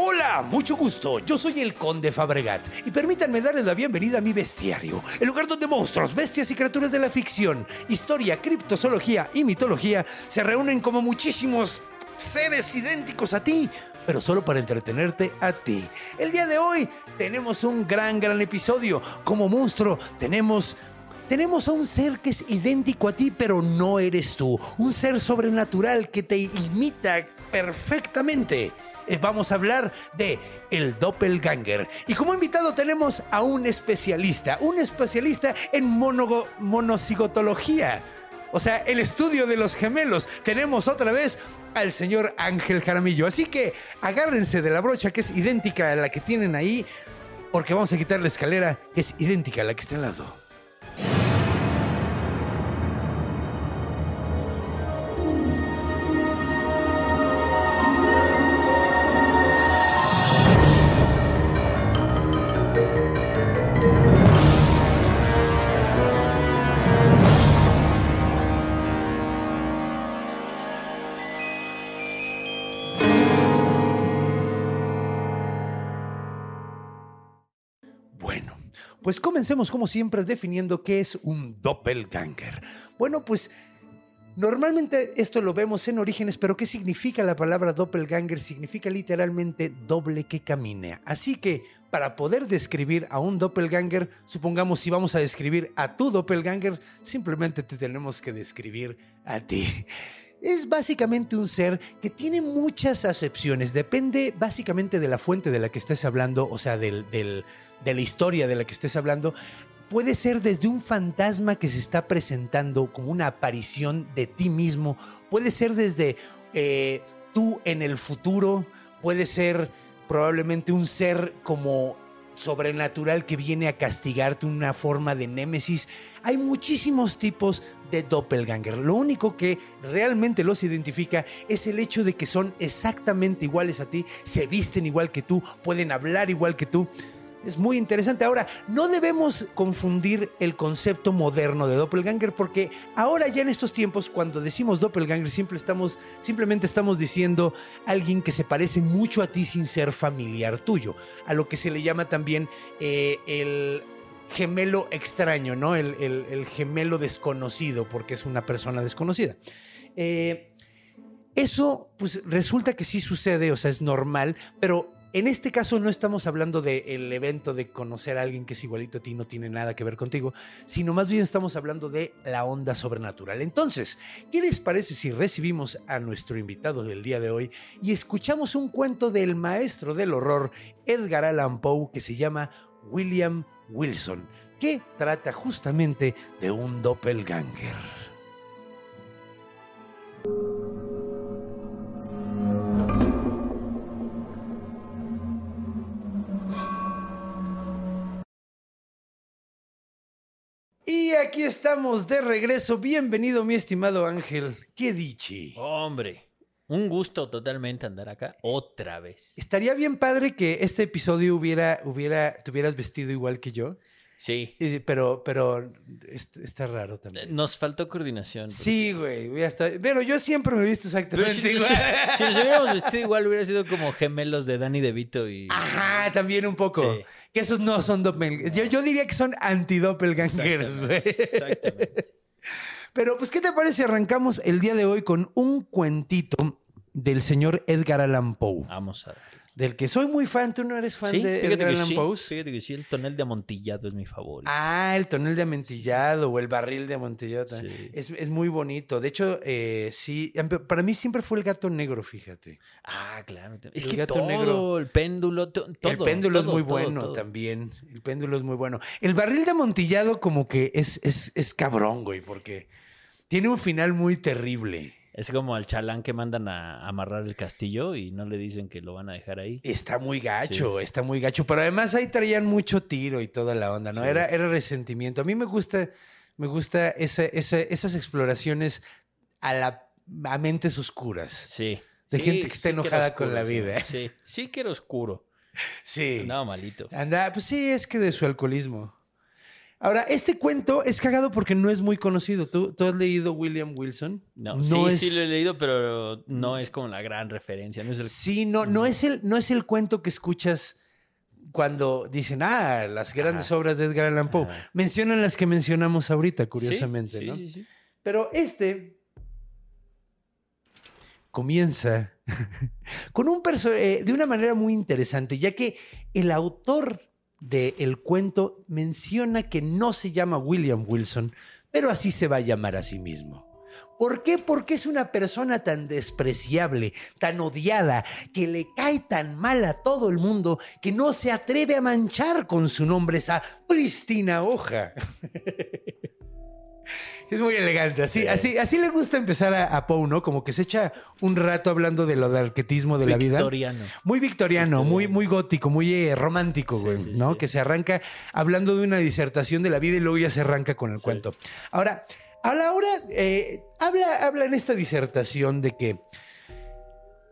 Hola, mucho gusto. Yo soy el Conde Fabregat y permítanme darles la bienvenida a mi bestiario, el lugar donde monstruos, bestias y criaturas de la ficción, historia, criptozoología y mitología se reúnen como muchísimos seres idénticos a ti, pero solo para entretenerte a ti. El día de hoy tenemos un gran, gran episodio. Como monstruo tenemos... Tenemos a un ser que es idéntico a ti, pero no eres tú. Un ser sobrenatural que te imita perfectamente. Eh, Vamos a hablar de el doppelganger. Y como invitado tenemos a un especialista, un especialista en monogo- monocigotología. O sea, el estudio de los gemelos. Tenemos otra vez al señor Ángel Jaramillo. Así que agárrense de la brocha que es idéntica a la que tienen ahí, porque vamos a quitar la escalera que es idéntica a la que está al lado. Pues comencemos como siempre definiendo qué es un doppelganger. Bueno, pues normalmente esto lo vemos en orígenes, pero ¿qué significa la palabra doppelganger? Significa literalmente doble que camina. Así que para poder describir a un doppelganger, supongamos si vamos a describir a tu doppelganger, simplemente te tenemos que describir a ti. Es básicamente un ser que tiene muchas acepciones. Depende básicamente de la fuente de la que estés hablando, o sea, del, del- de la historia de la que estés hablando. Puede ser desde un fantasma que se está presentando como una aparición de ti mismo. Puede ser desde eh, tú en el futuro. Puede ser probablemente un ser como sobrenatural que viene a castigarte, una forma de némesis. Hay muchísimos tipos de doppelganger. Lo único que realmente los identifica es el hecho de que son exactamente iguales a ti, se visten igual que tú, pueden hablar igual que tú. Es muy interesante. Ahora, no debemos confundir el concepto moderno de doppelganger porque ahora ya en estos tiempos cuando decimos doppelganger simplemente estamos diciendo alguien que se parece mucho a ti sin ser familiar tuyo, a lo que se le llama también eh, el gemelo extraño, ¿no? El gemelo desconocido porque es una persona desconocida. Eh, eso, pues resulta que sí sucede, o sea, es normal, pero en este caso no estamos hablando del evento de conocer a alguien que es igualito a ti, no tiene nada que ver contigo, sino más bien estamos hablando de la onda sobrenatural. Entonces, ¿qué les parece si recibimos a nuestro invitado del día de hoy y escuchamos un cuento del maestro del horror, Edgar Allan Poe, que se llama William Wilson, que trata justamente de un doppelganger? Y aquí estamos de regreso. Bienvenido, mi estimado Ángel. ¿Qué dichi? Hombre, un gusto totalmente andar acá otra vez. Estaría bien padre que este episodio hubiera, hubiera, te hubieras vestido igual que yo. Sí. Pero, pero est- está raro también. Nos faltó coordinación. Sí, güey. estado- Pero yo siempre me he visto exactamente si, igual. si- si nos hubiéramos vestido igual, hubiera sido como gemelos de Danny DeVito y. Ajá, también un poco. Sí. Que esos no son doppelgangers. Yo, yo diría que son anti-doppelgangers, güey. Exactamente. Pero, pues, ¿qué te parece? si Arrancamos el día de hoy con un cuentito del señor Edgar Allan Poe. Vamos a ver. Del que soy muy fan. ¿Tú no eres fan Sí, de Edgar Allan sí. Poe? Fíjate que sí, el tonel de amontillado es mi favorito. Ah, el tonel de amontillado o el barril de amontillado. Sí. Es, es muy bonito. De hecho, eh, sí, para mí siempre fue el gato negro, fíjate. Ah, claro. Es El que gato todo, negro. el péndulo, to- todo. el péndulo es muy todo, bueno también. El péndulo es muy bueno. El barril de amontillado como que es, es, es cabrón, güey, porque tiene un final muy terrible. Es como al chalán que mandan a amarrar el castillo y no le dicen que lo van a dejar ahí. Está muy gacho, está muy gacho. Pero además ahí traían mucho tiro y toda la onda, ¿no? Era, era resentimiento. A mí me gusta, me gusta ese- ese- esas exploraciones a, la, a mentes oscuras. Sí. De Sí, gente que está enojada con la vida. Sí, sí que era oscuro. Sí. Andaba malito. Anda, pues sí, es que de su alcoholismo. Ahora, este cuento es cagado porque no es muy conocido. ¿Tú, tú has leído William Wilson? No, sí, es- sí lo he leído, pero no es como la gran referencia. No es el... Sí, no, no es el, no es el cuento que escuchas cuando dicen, ah, las grandes Ajá. obras de Edgar Allan Poe. Ajá. Mencionan las que mencionamos ahorita, Sí, curiosamente, sí, ¿no? sí, sí. Pero este comienza con un eh, de una manera muy interesante, ya que el autor del cuento menciona que no se llama William Wilson, pero así se va a llamar a sí mismo. ¿Por qué? Porque es una persona tan despreciable, tan odiada, que le cae tan mal a todo el mundo que no se atreve a manchar con su nombre esa prístina hoja. Es muy elegante. Así, así, así le gusta empezar a, a Poe, ¿no? Como que se echa un rato hablando de lo de arquetismo de la vida. Victoriano. Muy victoriano, muy, muy gótico, muy eh, romántico, güey, sí, ¿no? Que se arranca hablando de una disertación de la vida y luego ya se arranca con el cuento. Ahora, a la hora, eh, habla, habla en esta disertación de que,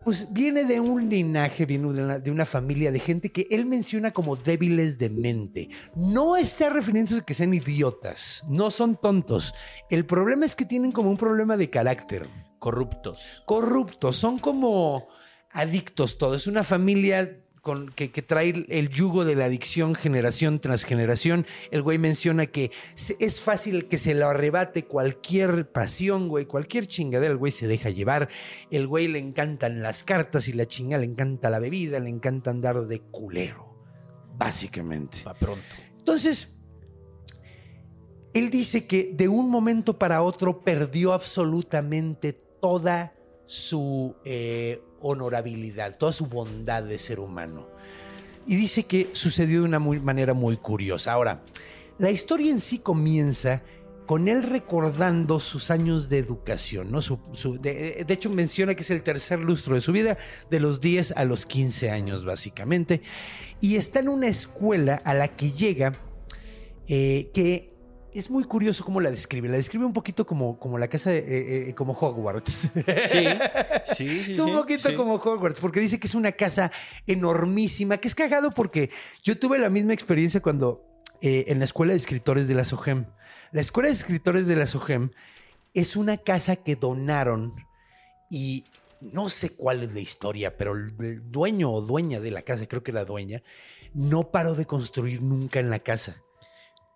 pues viene de un linaje, viene de una, de una familia de gente que él menciona como débiles de mente. No está refiriéndose a que sean idiotas, no son tontos. El problema es que tienen como un problema de carácter Corruptos. corruptos, son como adictos todos. Es una familia con, que, que trae el yugo de la adicción generación tras generación. El güey menciona que es fácil que se lo arrebate cualquier pasión, güey, cualquier chingadera, el güey se deja llevar. El güey le encantan las cartas y la chinga le encanta la bebida, le encanta andar de culero, básicamente. Pa' pronto. Entonces, él dice que de un momento para otro perdió absolutamente toda su eh, honorabilidad, toda su bondad de ser humano. Y dice que sucedió de una muy- manera muy curiosa. Ahora, la historia en sí comienza con él recordando sus años de educación, ¿no? De hecho, menciona que es el tercer lustro de su vida, de los 10 a los 15 años, básicamente. Y está en una escuela a la que llega eh, que es muy curioso cómo la describe. La describe un poquito como, como la casa, de, eh, eh, como Hogwarts. Sí, sí, sí. Es un poquito sí. como Hogwarts, porque dice que es una casa enormísima, que es cagado porque yo tuve la misma experiencia cuando eh, en la escuela de escritores de la SOGEM. La escuela de escritores de la SOGEM es una casa que donaron y no sé cuál es la historia, pero el dueño o dueña de la casa, creo que era dueña, no paró de construir nunca en la casa.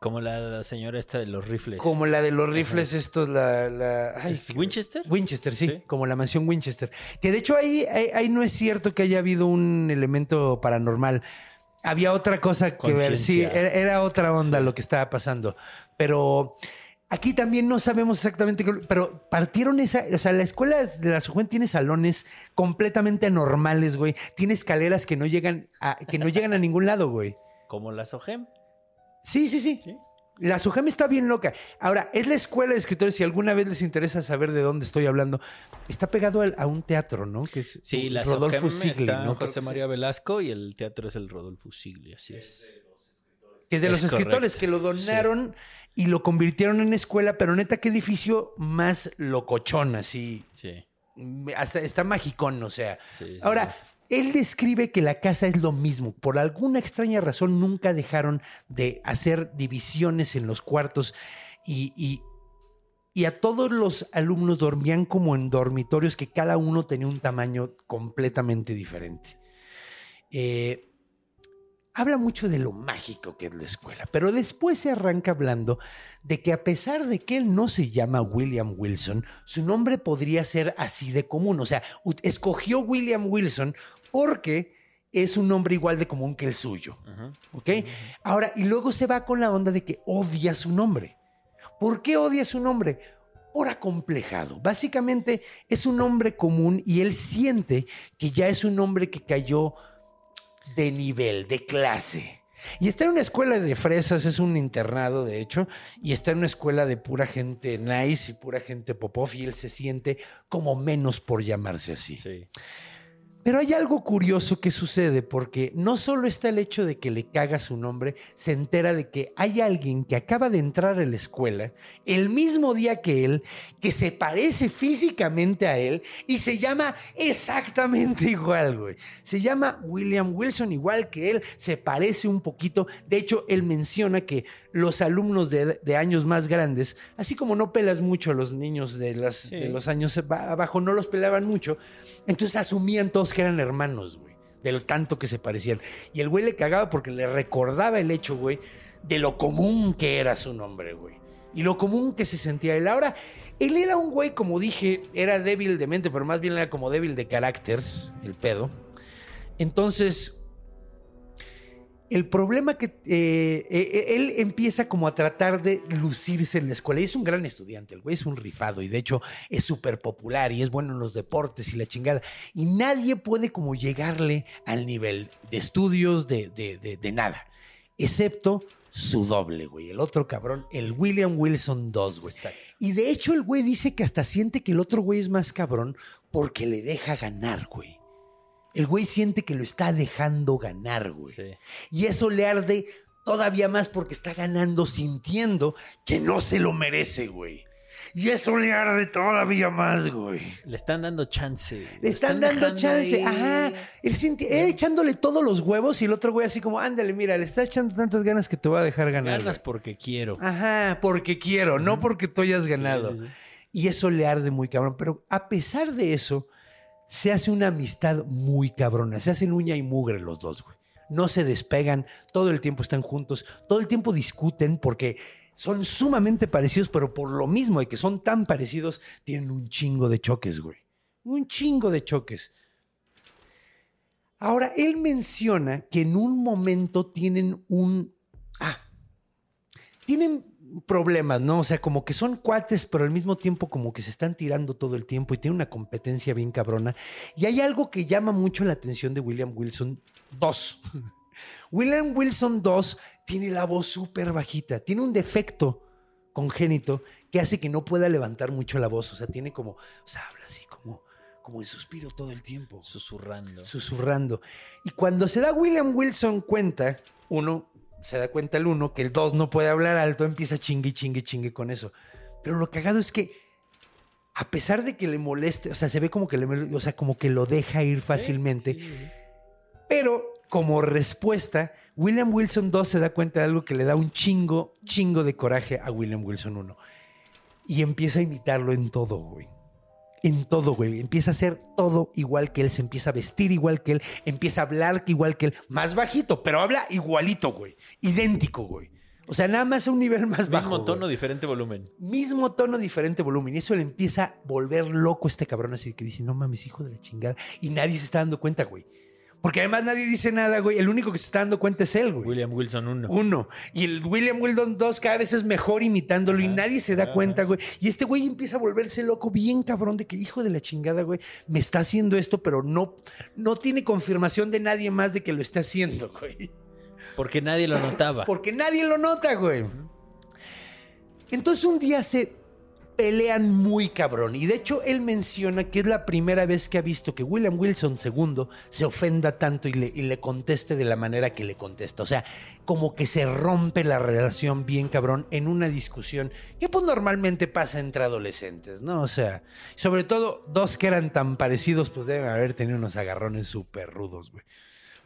Como la señora esta de los rifles. Como la de los rifles estos, la... la ay, ¿Es qué- Winchester? Winchester, sí, Sí. como la mansión Winchester. Que de hecho ahí, ahí, ahí no es cierto que haya habido un elemento paranormal. Había otra cosa que ver, sí, era, era otra onda lo que estaba pasando. Pero aquí también no sabemos exactamente, qué- pero partieron esa, o sea, la escuela de la Sujuen tiene salones completamente anormales, güey. Tiene escaleras que no llegan a, que no llegan a ningún lado, güey. Como la Sogem. Sí, sí, sí. Sí. La Sujam está bien loca. Ahora, es la escuela de escritores. Si alguna vez les interesa saber de dónde estoy hablando, está pegado al- a un teatro, ¿no? Que es Sí, la Rodolfo Sigli, está ¿no? José María Velasco y el teatro es el Rodolfo Sigli, así es. Que es de los Es escritores correcto. que lo donaron y lo convirtieron en escuela, pero neta, qué edificio más locochón, así. Sí. Hasta está magicón, o sea. Sí, sí, Ahora, él describe que la casa es lo mismo. Por alguna extraña razón, nunca dejaron de hacer divisiones en los cuartos y, y- y a todos los alumnos dormían como en dormitorios que cada uno tenía un tamaño completamente diferente. Eh, habla mucho de lo mágico que es la escuela, pero después se arranca hablando de que a pesar de que él no se llama William Wilson, su nombre podría ser así de común. O sea, escogió William Wilson porque es un nombre igual de común que el suyo. ¿Ok? Ahora, y luego se va con la onda de que odia su nombre. ¿Por qué odia su nombre? Por acomplejado. Básicamente es un nombre común y él siente que ya es un nombre que cayó de nivel, de clase. Y está en una escuela de fresas, es un internado, de hecho, y está en una escuela de pura gente nice y pura gente popov, y él se siente como menos por llamarse así. Sí. Pero hay algo curioso que sucede porque no solo está el hecho de que le caga su nombre, se entera de que hay alguien que acaba de entrar a la escuela el mismo día que él, que se parece físicamente a él y se llama exactamente igual, güey. Se llama William Wilson igual que él, se parece un poquito. De hecho, él menciona que los alumnos de, de años más grandes, así como no pelas mucho a los niños de, las, de los años abajo, no los pelaban mucho, entonces asumían todos que eran hermanos, güey. Del tanto que se parecían. Y el güey le cagaba porque le recordaba el hecho, güey, de lo común que era su nombre, güey. Y lo común que se sentía él. Ahora, él era un güey, como dije, era débil de mente, pero más bien era como débil de carácter, el pedo. Entonces, el problema que eh, eh, él empieza como a tratar de lucirse en la escuela. Y es un gran estudiante, el güey es un rifado y de hecho es súper popular y es bueno en los deportes y la chingada. Y nadie puede como llegarle al nivel de estudios, de, de, de, de nada, excepto su doble, güey. El otro cabrón, el William Wilson 2, güey. Y de hecho el güey dice que hasta siente que el otro güey es más cabrón porque le deja ganar, güey. El güey siente que lo está dejando ganar, güey. Sí. Y eso le arde todavía más porque está ganando sintiendo que no se lo merece, güey. Y eso le arde todavía más, güey. Le están dando chance. Le están, dando chance. ahí. Ajá. Él, sinti- él echándole todos los huevos y el otro güey así como, ándale, mira, le estás echando tantas ganas que te va a dejar ganar. Ganas güey". porque quiero. Ajá, porque quiero, no porque tú hayas ganado. sí, sí. Y eso le arde muy cabrón. Pero a pesar de eso, se hace una amistad muy cabrona. Se hacen uña y mugre los dos, güey. No se despegan, todo el tiempo están juntos, todo el tiempo discuten porque son sumamente parecidos, pero por lo mismo de que son tan parecidos, tienen un chingo de choques, güey. Un chingo de choques. Ahora, él menciona que en un momento tienen un... Ah, tienen problemas, ¿no? O sea, como que son cuates, pero al mismo tiempo como que se están tirando todo el tiempo y tiene una competencia bien cabrona. Y hay algo que llama mucho la atención de William Wilson 2. William Wilson 2 tiene la voz súper bajita, tiene un defecto congénito que hace que no pueda levantar mucho la voz, o sea, tiene como, o sea, habla así como, como en suspiro todo el tiempo Susurrando. susurrando. Y cuando se da William Wilson cuenta, uno, se da cuenta el uno, que el dos no puede hablar alto, empieza chingue, chingue, chingue con eso. Pero lo cagado es que, a pesar de que le moleste, o sea, se ve como que le, o sea, como que lo deja ir fácilmente, pero como respuesta, William Wilson 2 se da cuenta de algo que le da un chingo, chingo de coraje a William Wilson 1. Y empieza a imitarlo en todo, güey. En todo, güey. Empieza a hacer todo igual que él, se empieza a vestir igual que él, empieza a hablar igual que él, más bajito, pero habla igualito, güey. Idéntico, güey. O sea, nada más a un nivel más bajo. Mismo güey. tono, diferente volumen. Mismo tono, diferente volumen. Y eso le empieza a volver loco este cabrón, así que dice, no mames, hijo de la chingada. Y nadie se está dando cuenta, güey. Porque además nadie dice nada, güey. El único que se está dando cuenta es él, güey. William Wilson 1. Uno. Y el William Wilson 2 cada vez es mejor imitándolo y nadie se da cuenta, güey. Y este güey empieza a volverse loco, bien cabrón, de que hijo de la chingada, güey, me está haciendo esto, pero no, no tiene confirmación de nadie más de que lo está haciendo, güey. Porque nadie lo notaba. Porque nadie lo nota, güey. Entonces un día se pelean muy cabrón. Y de hecho él menciona que es la primera vez que ha visto que William Wilson II se ofenda tanto y le, y le conteste de la manera que le contesta. O sea, como que se rompe la relación bien cabrón en una discusión que pues normalmente pasa entre adolescentes, ¿no? O sea, sobre todo dos que eran tan parecidos pues deben haber tenido unos agarrones súper rudos, güey.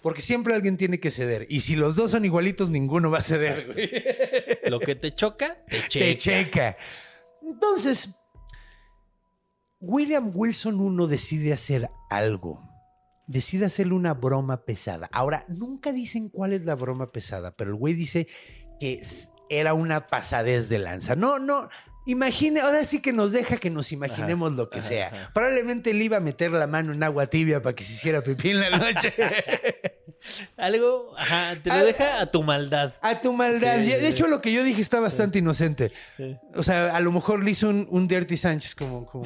Porque siempre alguien tiene que ceder. Y si los dos son igualitos, ninguno va a ceder, güey. Lo que te choca, te checa. Te checa. Entonces, William Wilson uno decide hacer algo. Decide hacerle una broma pesada. Ahora, nunca dicen cuál es la broma pesada, pero el güey dice que era una pasadez de lanza. No, no. Imagine, ahora sí que nos deja que nos imaginemos lo que ajá, sea. ajá. Probablemente le iba a meter la mano en agua tibia para que se hiciera pipí en la noche. Algo, ajá, te Ah, lo deja a tu maldad. A tu maldad. Sí, de hecho, lo que yo dije está bastante inocente. Sí. O sea, a lo mejor le hizo un, un Dirty Sánchez, como, como.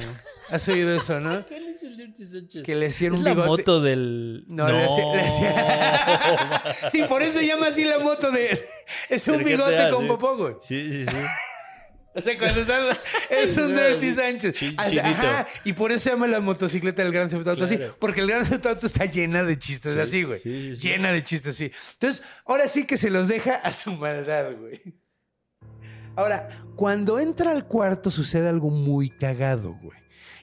Has oído eso, ¿no? ¿Quién es el Dirty Sánchez. que le Es un la bigote. moto del. No, le hacía- le hacía- Sí, por eso llama así la moto de. Es un bigote con popó, güey. Sí, sí, sí. O sea, cuando están. Es un Dirty. Sánchez. Ajá, y por eso se llama la motocicleta del Gran Theft Auto así. Porque el Gran Theft Auto está llena de chistes Sí, así, güey. sí, sí, sí. Llena de chistes así. Entonces, ahora sí que se los deja a su maldad, güey. Ahora, cuando entra al cuarto sucede algo muy cagado, güey.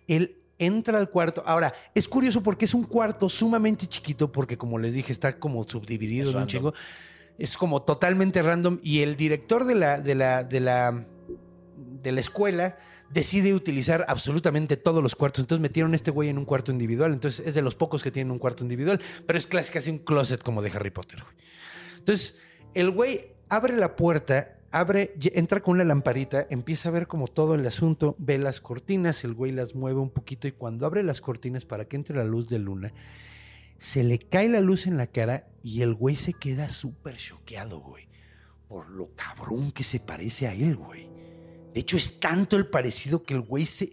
Él entra al cuarto. Ahora, es curioso porque es un cuarto sumamente chiquito porque, como les dije, está como subdividido Es en un chingo. Es como totalmente random y el director de la, de la, de la, de la escuela decide utilizar absolutamente todos los cuartos. Entonces metieron a este güey en un cuarto individual. Entonces es de los pocos que tienen un cuarto individual, pero es casi casi un closet como de Harry Potter, güey. Entonces, el güey abre la puerta, abre, entra con una lamparita, empieza a ver como todo el asunto, ve las cortinas, el güey las mueve un poquito y cuando abre las cortinas para que entre la luz de luna, se le cae la luz en la cara y el güey se queda súper choqueado, güey. Por lo cabrón que se parece a él, güey. De hecho, es tanto el parecido que el güey se.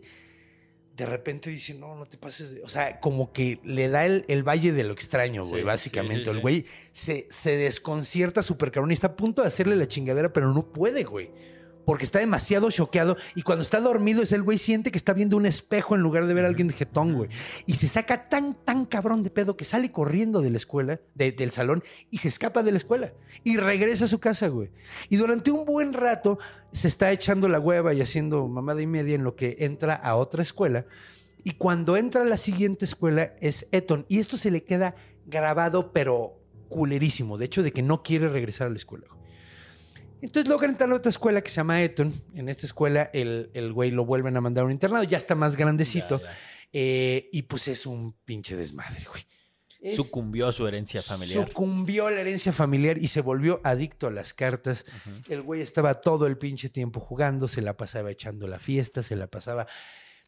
De repente dice, no, no te pases. de-". O sea, como que le da el, el valle de lo extraño, güey, Sí, básicamente. sí, sí, el güey se, se desconcierta súper cabrón y está a punto de hacerle la chingadera, pero no puede, güey. Porque está demasiado choqueado y cuando está dormido es el güey siente que está viendo un espejo en lugar de ver a alguien de jetón, güey. Y se saca tan, tan cabrón de pedo que sale corriendo de la escuela, de- del salón, y se escapa de la escuela. Y regresa a su casa, güey. Y durante un buen rato se está echando la hueva y haciendo mamada y media en lo que entra a otra escuela. Y cuando entra a la siguiente escuela es Eton. Y esto se le queda grabado, pero culerísimo. De hecho, de que no quiere regresar a la escuela. Entonces logra entrar a otra escuela que se llama Eton. En esta escuela el, el güey lo vuelven a mandar a un internado. Ya está más grandecito. Ya, ya. Eh, y pues es un pinche desmadre, güey. Es- Sucumbió a su herencia familiar. Sucumbió a la herencia familiar y se volvió adicto a las cartas. El güey estaba todo el pinche tiempo jugando, se la pasaba echando la fiesta, se la pasaba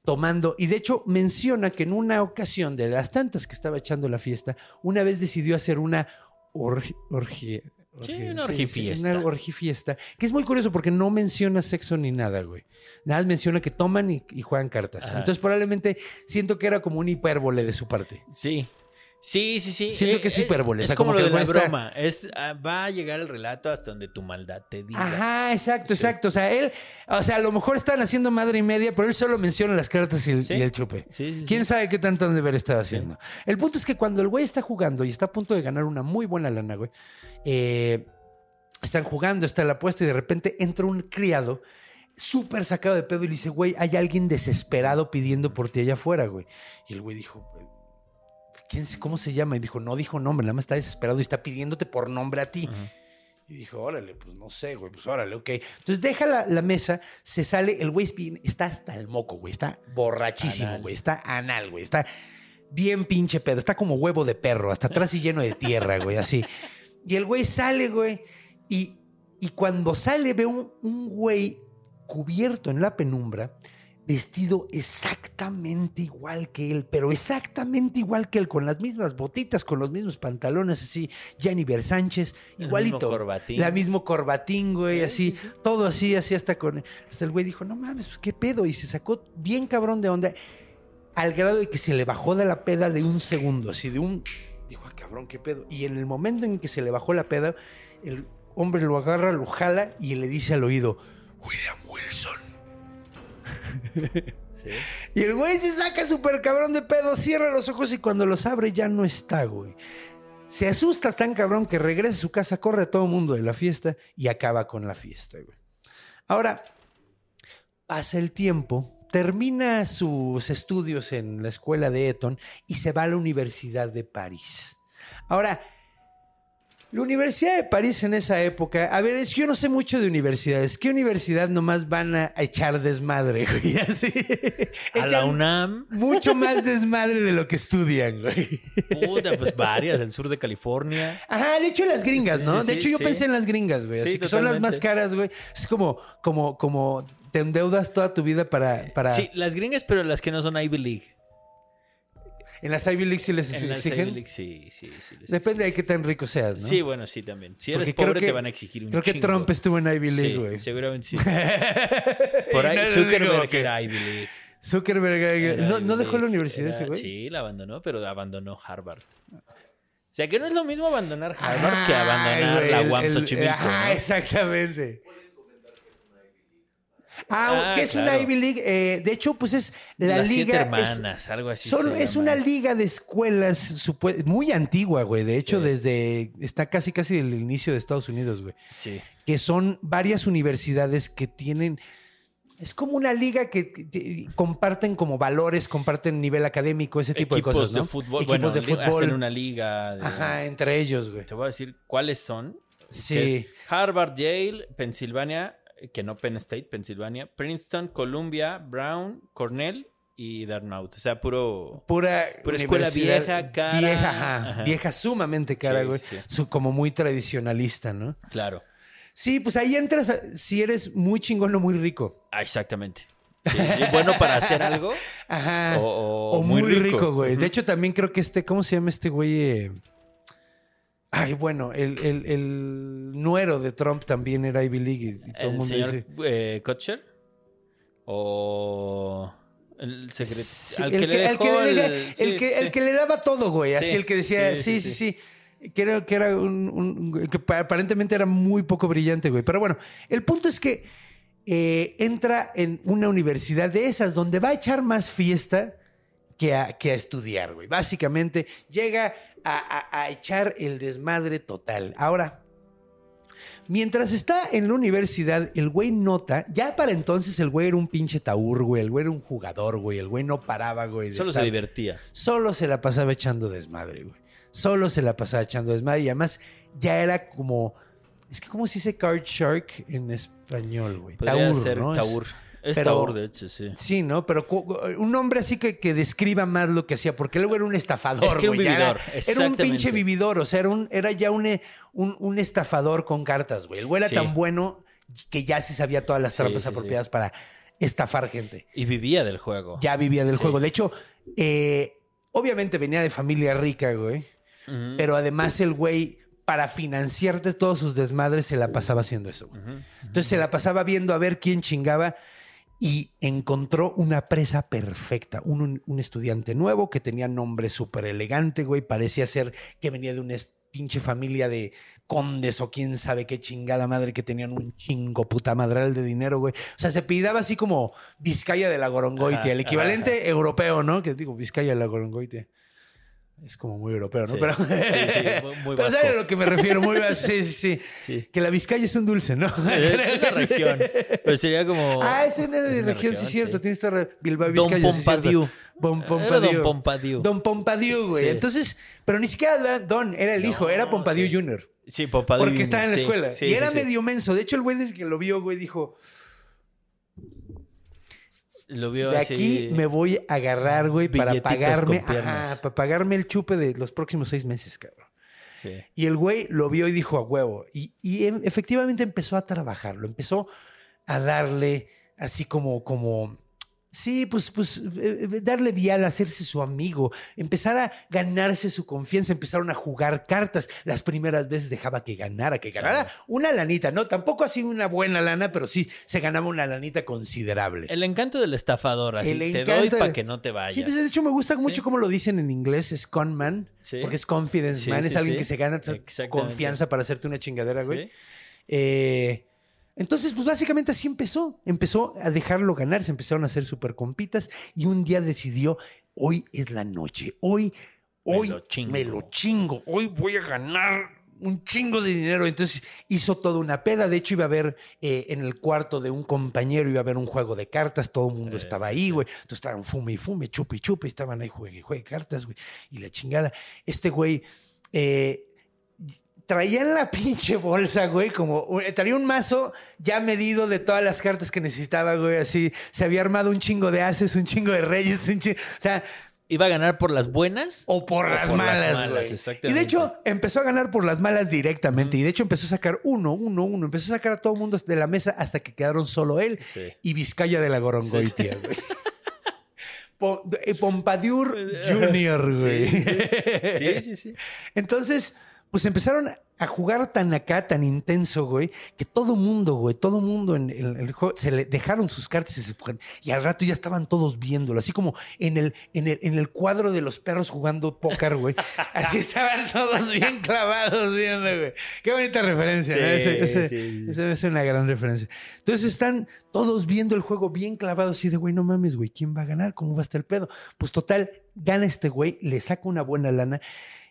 tomando. Y de hecho menciona que en una ocasión de las tantas que estaba echando la fiesta, una vez decidió hacer una orgi- orgie. Sí, una orgifiesta. una orgifiesta, que es muy curioso porque no menciona sexo ni nada, güey. Nada menciona que toman y, y juegan cartas. Ajá. Entonces probablemente siento que era como un hipérbole de su parte. Sí. Sí, sí, sí. Siento que es hipérbole, o Es sea, como, como lo que de la está- broma. Es, ah, va a llegar el relato hasta donde tu maldad te diga. Ajá, exacto, exacto. O sea, él, o sea, a lo mejor están haciendo madre y media, pero él solo menciona las cartas y el, Sí. y el chupe. Sí, sí, ¿Quién sabe qué tanto han de haber estado haciendo? El punto es que cuando el güey está jugando y está a punto de ganar una muy buena lana, güey, eh, están jugando, está la apuesta y de repente entra un criado súper sacado de pedo y le dice, güey, hay alguien desesperado pidiendo por ti allá afuera, güey. Y el güey dijo, ¿quién, ¿cómo se llama? Y dijo, no dijo nombre, nada más está desesperado y está pidiéndote por nombre a ti. Y dijo, órale, pues no sé, güey, pues órale, ok. Entonces deja la, la mesa, se sale, el güey está hasta el moco, güey, está borrachísimo, Anal. güey, está anal, güey, está bien pinche pedo, está como huevo de perro, hasta atrás y lleno de tierra, güey, así. Y el güey sale, güey, y, y cuando sale ve un, un güey cubierto en la penumbra, vestido exactamente igual que él, pero exactamente igual que él, con las mismas botitas, con los mismos pantalones, así, Jennifer Sánchez, igualito. mismo corbatín. La mismo corbatín, güey, así, todo así, así hasta con... Hasta el güey dijo, no mames, pues qué pedo, y se sacó bien cabrón de onda, al grado de que se le bajó de la peda de un segundo, así, de un... Dijo, ah, cabrón, qué pedo. Y en el momento en que se le bajó la peda, el hombre lo agarra, lo jala y le dice al oído, William Wilson. Y el güey se saca súper cabrón de pedo, cierra los ojos y cuando los abre ya no está, güey. Se asusta tan cabrón que regresa a su casa, corre a todo el mundo de la fiesta y acaba con la fiesta, güey. Ahora, pasa el tiempo, termina sus estudios en la escuela de Eton y se va a la Universidad de París. Ahora, la Universidad de París en esa época, a ver, es que yo no sé mucho de universidades. ¿Qué universidad nomás van a echar desmadre, güey? Así. A la UNAM, Mucho más desmadre de lo que estudian, güey. puta, pues varias, el sur de California. Ajá, de hecho las gringas, ¿no? sí, de sí, hecho yo sí. pensé en las gringas, güey. Sí, Así que son las más caras, güey. Es como, como, como te endeudas toda tu vida para, para... Sí, las gringas, pero las que no son Ivy League. En las Ivy League sí les En las exigen. Ivy League, sí, sí, sí. les Depende de qué tan rico seas, ¿no? exigen. Sí, bueno, sí, también. Si eres Porque pobre, que- te van a exigir un Creo que chingo. Trump estuvo en Ivy League, Sí, güey. seguramente sí. Por ahí no Zuckerberg que- era Ivy League. Zuckerberg Era no, no dejó la universidad era- ese güey. Sí, la abandonó, pero abandonó Harvard. O sea, que no es lo mismo abandonar Harvard que abandonar la el- UAM el- Xochimilco. Ajá, ¿no? exactamente. Ah, Ah, ¿qué es una claro. Ivy League? Eh, de hecho, pues es la Las liga. siete es- hermanas, algo así. son- es llama. una liga de escuelas muy antigua, güey. De hecho, Sí. desde. Está casi, casi del inicio de Estados Unidos, güey. Sí. Que son varias universidades que tienen. Es como una liga que que- que comparten como valores, comparten nivel académico, ese tipo Equipos de cosas, ¿no? fútbol. Equipos bueno, de fútbol. Hacen una liga. de- Ajá, entre ellos, güey. Te voy a decir cuáles son. Sí. que es Harvard, Yale, Pensilvania, que no Penn State, Pensilvania, Princeton, Columbia, Brown, Cornell y Dartmouth. O sea, puro. Pura, Pura escuela vieja, cara. Vieja, ajá, Ajá. Vieja, sumamente cara, Sí, güey. sí. Su- como muy tradicionalista, ¿no? Claro. Sí, pues ahí entras a- si eres muy chingón o muy rico. Ah, exactamente. Sí, bueno para hacer algo. Ajá. O- o O, muy, muy rico, güey. De hecho, también creo que este, ¿cómo se llama este güey? Eh, Ay, bueno, el, el- el nuero de Trump también era Ivy League y, y todo el mundo señor dice. eh, Kutcher. O. El secretario. el que, le sí, el que- el que daba todo, güey. Así Sí, el que decía, sí, sí, sí. Que era, que era un, un- que pa- aparentemente era muy poco brillante, güey. Pero bueno, el punto es que eh, entra en una universidad de esas donde va a echar más fiesta que a, que a estudiar, güey. Básicamente llega a, a- a echar el desmadre total. Ahora, mientras está en la universidad, el güey nota, ya para entonces el güey era un pinche taur, güey. El güey era un jugador, güey. El güey no paraba, güey. Solo se divertía. Solo se la pasaba echando desmadre, güey. Solo se la pasaba echando desmadre. Y además ya era como. Es que, ¿cómo se dice card shark en español, güey? Podría Taur, ser ¿no? Taur. Es pero- Taur, de hecho, sí. Sí, ¿no? Pero un hombre así que, que describa más lo que hacía, porque luego era un estafador. Es que un güey, vividor, Era, un pinche vividor, o sea, era, un, era ya un, un, un estafador con cartas, güey. El güey era Sí. tan bueno que ya se sabía todas las trampas sí, sí. apropiadas para estafar gente. Y vivía del juego. Ya vivía del juego. De hecho, eh, obviamente venía de familia rica, güey. Pero además el güey, para financiarte todos sus desmadres, se la pasaba haciendo eso. güey. Entonces se la pasaba viendo a ver quién chingaba y encontró una presa perfecta. Un, un estudiante nuevo que tenía nombre súper elegante, güey. Parecía ser que venía de una pinche familia de condes o quién sabe qué chingada madre que tenían un chingo puta madral de dinero, güey. O sea, se pidaba así como Vizcaya de la Gorongoitia, el equivalente europeo, ¿no? Que digo, Vizcaya de la Gorongoitia. Es como muy europeo, ¿no? Sí. Pero, Sí, sí, muy- muy. ¿sabes a lo que me refiero? Muy vasco. Sí, sí, sí. Que la Vizcaya es un dulce, ¿no? Es una región. Pero sería como. Ah, es una de una región, sí es cierto. Tienes ra- Bilbao, Vizcaya. es. Don Era Pompadiou. Don Pompadiou. Don Pompadiou, güey. Entonces, pero ni siquiera era Don, era el No, hijo, era Pompadiou sí. Jr. Sí, Pompadiou. Porque estaba en la escuela. y era medio menso. De hecho, el güey que lo vio, güey, dijo: Lo vio De así. aquí me voy a agarrar, güey, para pagarme, ajá, para pagarme el chupe de los próximos seis meses, cabrón. Sí. Y el güey lo vio y dijo a huevo. Y, y efectivamente empezó a trabajarlo, empezó a darle así como, como, sí, pues, pues, eh, eh, darle viada, hacerse su amigo, empezar a ganarse su confianza, empezaron a jugar cartas. Las primeras veces dejaba que ganara, que ganara una lanita, ¿no? Tampoco así una buena lana, pero sí se ganaba una lanita considerable. El encanto del estafador, así El te doy para que no te vayas. Sí, pues de hecho me gusta mucho Sí. cómo lo dicen en inglés, es con man, Sí. porque es confidence Sí, man, es alguien que se gana confianza para hacerte una chingadera, güey. Sí. Eh, entonces, pues básicamente así empezó. Empezó a dejarlo ganar, se empezaron a hacer super compitas y un día decidió, hoy es la noche, hoy, Me hoy lo chingo. me lo chingo, hoy voy a ganar un chingo de dinero. Entonces hizo toda una peda. De hecho, iba a haber eh, en el cuarto de un compañero, iba a haber un juego de cartas. Todo el mundo Eh, estaba ahí, güey. Entonces estaban fume y fume, chupe y chupe. Estaban ahí, juegue y juegue cartas, güey. Y la chingada. Este güey eh, traía en la pinche bolsa, güey, como traía un mazo ya medido de todas las cartas que necesitaba, güey. Así se había armado un chingo de haces, un chingo de reyes, un chingo. O sea, ¿Iba a ganar por las buenas? o por, O las, por las malas, güey. Y exactamente. de hecho, empezó a ganar por las malas directamente. Y de hecho, empezó a sacar uno, uno, uno. Empezó a sacar a todo el mundo de la mesa hasta que quedaron solo él Sí. y Vizcaya de la Gorongoitia, güey. Po- eh, Pompadour Jr., güey. Sí, sí, sí. Entonces, pues empezaron a jugar tan acá, tan intenso, güey, que todo mundo, güey, todo mundo en, el- el juego se le dejaron sus cartas y, se y al rato ya estaban todos viéndolo, así como en el, en el, en el cuadro de los perros jugando póker, güey. Así estaban todos bien clavados viendo, güey. Qué bonita referencia, ¿no? Ese, ese- sí, esa es una gran referencia. Entonces están todos viendo el juego bien clavados, así de, güey, no mames, güey, ¿quién va a ganar? ¿Cómo va a estar el pedo? Pues total, gana este güey, le saca una buena lana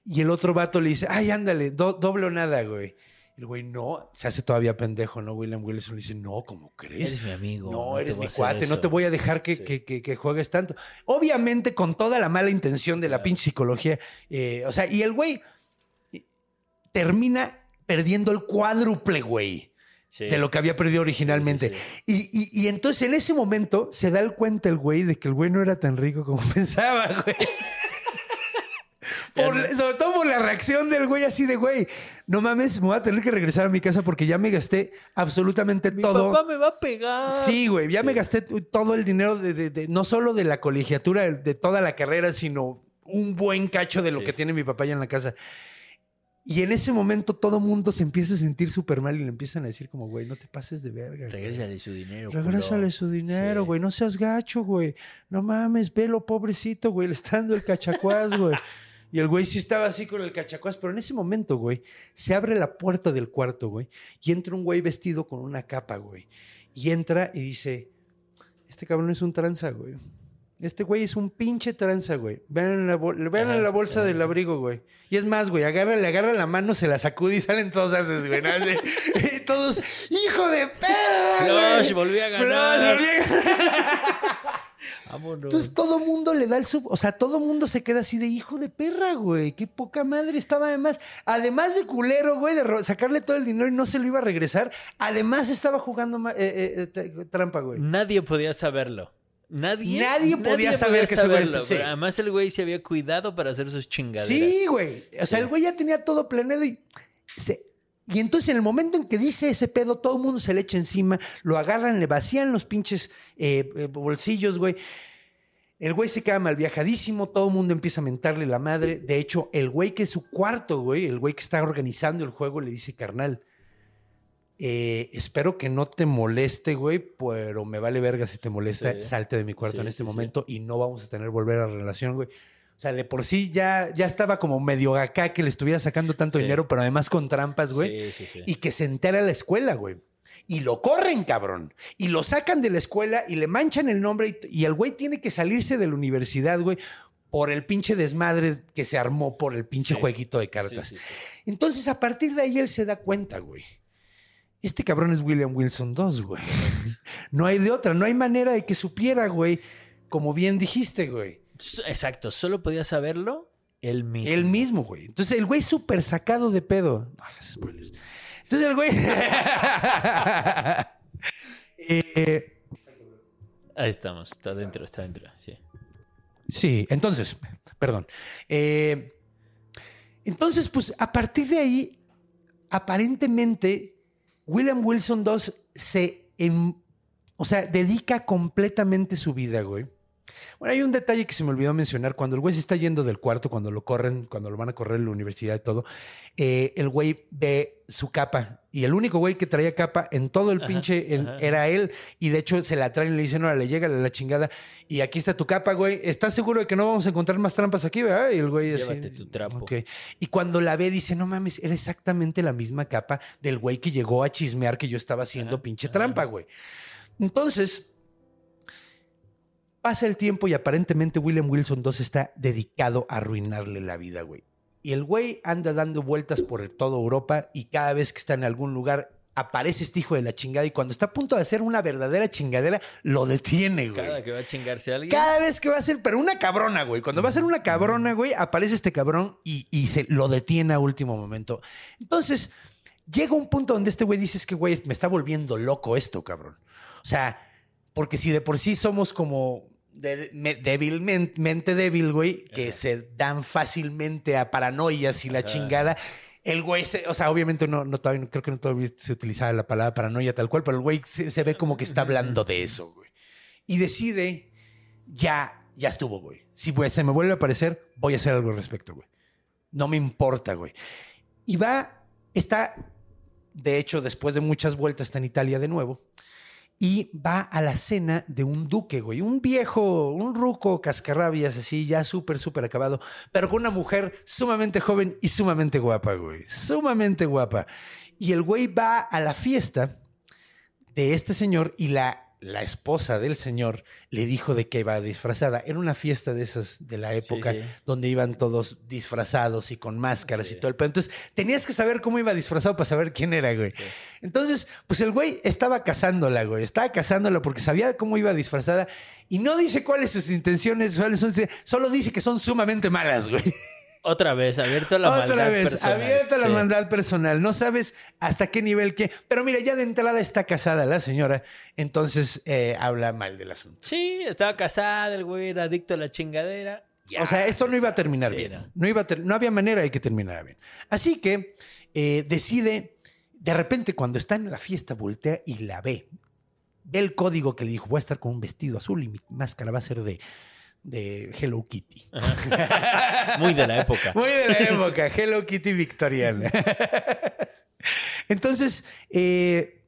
y el otro vato le dice, ay, ándale, do- doble o nada, güey. Y el güey, no, se hace todavía pendejo, ¿no? William Wilson le dice, no, ¿cómo crees? Eres mi amigo. No, eres mi cuate, no eso". te voy a dejar que, Sí. que- que- que juegues tanto. Obviamente, con toda la mala intención de la Claro. pinche psicología. eh, o sea, y el güey eh, termina perdiendo el cuádruple, güey Sí. de lo que había perdido originalmente. Sí, Y, y- y entonces en ese momento se da el cuenta el güey de que el güey no era tan rico como pensaba, güey. Por- sobre todo por la reacción del güey así de, güey, no mames, me voy a tener que regresar a mi casa porque ya me gasté absolutamente Mi todo. papá me va a pegar. Sí, güey, ya me gasté todo el dinero de, de- de- no solo de la colegiatura, de toda la carrera, sino un buen cacho de lo Sí. que tiene mi papá ya en la casa. Y en ese momento todo mundo se empieza a sentir súper mal y le empiezan a decir como, güey, no te pases de verga. Regrésale su dinero. Regrésale su dinero, Sí. güey. No seas gacho, güey. No mames, velo, pobrecito, güey. Le está dando el cachacuás, güey. Y el güey sí estaba así con el cachacuás. Pero en ese momento, güey, se abre la puerta del cuarto, güey. Y entra un güey vestido con una capa, güey. Y entra y dice, este cabrón es un tranza, güey. Este güey es un pinche tranza, güey. Vean en la, bol- vean en la bolsa ajá. del abrigo, güey. Y es más, güey, agarra, le agarra la mano, se la sacude y salen todos haces, güey. ¿no? Y todos, ¡hijo de perra! Güey! volví a ganar. volví a ganar. Vámonos. Entonces todo mundo le da el sub, o sea, todo mundo se queda así de hijo de perra, güey. Qué poca madre estaba además. Además de culero, güey, de sacarle todo el dinero y no se lo iba a regresar. Además estaba jugando eh, eh, eh, trampa, güey. Nadie podía saberlo. Nadie, Nadie podía saber que ese güey- saberlo, sí. pero Además, el güey se había cuidado para hacer sus chingaderas. Sí, güey. O sea, Sí. el güey ya tenía todo planeado y se- Y entonces en el momento en que dice ese pedo, todo el mundo se le echa encima, lo agarran, le vacían los pinches eh, eh, bolsillos, güey. El güey se queda mal viajadísimo, todo el mundo empieza a mentarle la madre. De hecho, el güey que es su cuarto, güey, el güey que está organizando el juego, le dice, carnal, eh, espero que no te moleste, güey, pero me vale verga si te molesta, Sí. salte de mi cuarto Sí, en este sí. momento y no vamos a tener volver a relación, güey. O sea, de por sí ya, ya estaba como medio acá que le estuviera sacando tanto Sí. dinero, pero además con trampas, güey. Sí, sí, sí. Y que se entera la escuela, güey. Y lo corren, cabrón. Y lo sacan de la escuela y le manchan el nombre. Y, y el güey tiene que salirse de la universidad, güey, por el pinche desmadre que se armó por el pinche jueguito de cartas. Entonces, a partir de ahí, él se da cuenta, güey. Este cabrón es William Wilson II, güey. No hay de otra, no hay manera de que supiera, güey. Como bien dijiste, güey. Exacto, solo podía saberlo él mismo. Él mismo, güey. Entonces, el güey súper sacado de pedo. No hagas spoilers. Entonces, el güey. Eh, Ahí estamos, está dentro, está dentro. Sí. sí, entonces, perdón. Eh, entonces, pues, a partir de ahí, aparentemente, William Wilson II se. em- o sea, dedica completamente su vida, güey. Bueno, hay un detalle que se me olvidó mencionar. Cuando el güey se está yendo del cuarto, cuando lo corren, cuando lo van a correr en la universidad y todo, eh, el güey ve su capa. Y el único güey que traía capa en todo el Ajá, pinche en- era él. Y de hecho se la traen y le dicen, órale, llega la chingada. Y aquí está tu capa, güey. ¿Estás seguro de que no vamos a encontrar más trampas aquí, verdad? Y el güey así. Llévate tu trapo. "Ok". Y cuando la ve, dice, no mames, era exactamente la misma capa del güey que llegó a chismear que yo estaba haciendo Ajá, pinche ajá. trampa, güey. Entonces, pasa el tiempo y aparentemente William Wilson II está dedicado a arruinarle la vida, güey. Y el güey anda dando vueltas por toda Europa y cada vez que está en algún lugar aparece este hijo de la chingada y cuando está a punto de hacer una verdadera chingadera, lo detiene, güey. Cada que va a chingarse a alguien. Cada vez que va a ser, pero una cabrona, güey. Cuando va a ser una cabrona, güey, aparece este cabrón y, y se lo detiene a último momento. Entonces, llega un punto donde este güey dice, es que, güey, me está volviendo loco esto, cabrón. O sea, porque si de por sí somos como de- me- débilmente mente débil, güey, que se dan fácilmente a paranoias y la chingada. El güey, se- o sea, obviamente no, no todavía, creo que no todavía se utilizaba la palabra paranoia tal cual, pero el güey se, se ve como que está hablando de eso, güey. Y decide, ya, ya estuvo, güey. Si güey, se me vuelve a aparecer, voy a hacer algo al respecto, güey. No me importa, güey. Y va, está, de hecho, después de muchas vueltas, está en Italia de nuevo. Y va a la cena de un duque, güey. Un viejo, un ruco cascarrabias, así, ya súper, súper acabado. Pero con una mujer sumamente joven y sumamente guapa, güey. Sumamente guapa. Y el güey va a la fiesta de este señor y la, la esposa del señor le dijo de que iba disfrazada. Era una fiesta de esas de la época sí. donde iban todos disfrazados y con máscaras Sí. y todo el pedo. Entonces tenías que saber cómo iba disfrazado para saber quién era, güey. Entonces, pues el güey estaba cazándola, güey. Estaba cazándola porque sabía cómo iba disfrazada y no dice cuáles sus intenciones, cuáles son- solo dice que son sumamente malas, güey. Otra vez, abierto a la Otra maldad vez, personal. abierta la Sí. maldad personal. No sabes hasta qué nivel que. Pero mira, ya de entrada está casada la señora, entonces eh, habla mal del asunto. Sí, estaba casada, el güey era adicto a la chingadera. Ya, o sea, esto no iba a terminar Sí, bien. no. No, iba a ter- no había manera de que terminara bien. Así que eh, decide, de repente, cuando está en la fiesta, voltea y la ve. Ve el código que le dijo: Voy a estar con un vestido azul y mi máscara va a ser de, de Hello Kitty. Muy de la época. Muy de la época, Hello Kitty victoriana. Entonces, eh,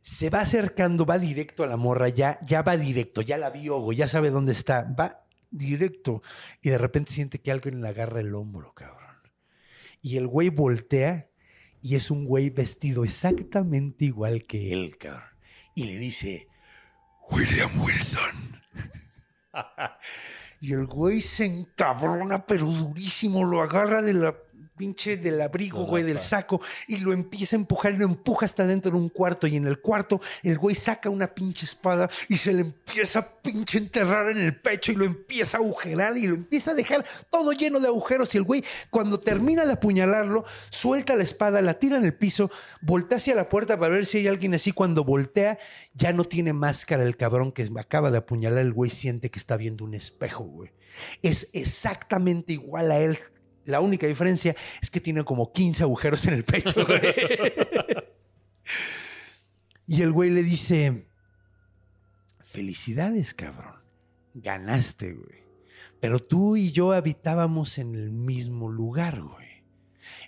se va acercando, va directo a la morra, ya, ya va directo, ya la vio, ya sabe dónde está, va directo. Y de repente siente que alguien le agarra el hombro, cabrón. Y el güey voltea y es un güey vestido exactamente igual que él, cabrón. Y le dice, William Wilson. Y el güey se encabrona, pero durísimo, lo agarra de la pinche del abrigo, güey, del saco, y lo empieza a empujar y lo empuja hasta dentro de un cuarto. Y en el cuarto, el güey saca una pinche espada y se le empieza a pinche enterrar en el pecho y lo empieza a agujerar y lo empieza a dejar todo lleno de agujeros. Y el güey, cuando termina de apuñalarlo, suelta la espada, la tira en el piso, voltea hacia la puerta para ver si hay alguien así. Cuando voltea, ya no tiene máscara el cabrón que acaba de apuñalar. El güey siente que está viendo un espejo, güey. Es exactamente igual a él. La única diferencia es que tiene como 15 agujeros en el pecho, güey. y el güey le dice, felicidades, cabrón. Ganaste, güey. Pero tú y yo habitábamos en el mismo lugar, güey.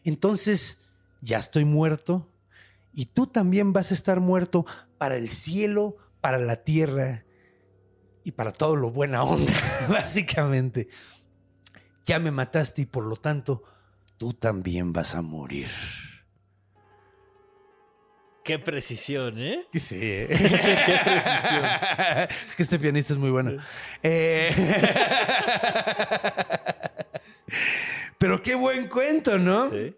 Entonces, ya estoy muerto y tú también vas a estar muerto para el cielo, para la tierra y para todo lo buena onda, básicamente. Ya me mataste y por lo tanto, tú también vas a morir. Qué precisión, ¿eh? Sí, ¿eh? Qué precisión. es que este pianista es muy bueno. Eh, Pero qué buen cuento, ¿no? Sí.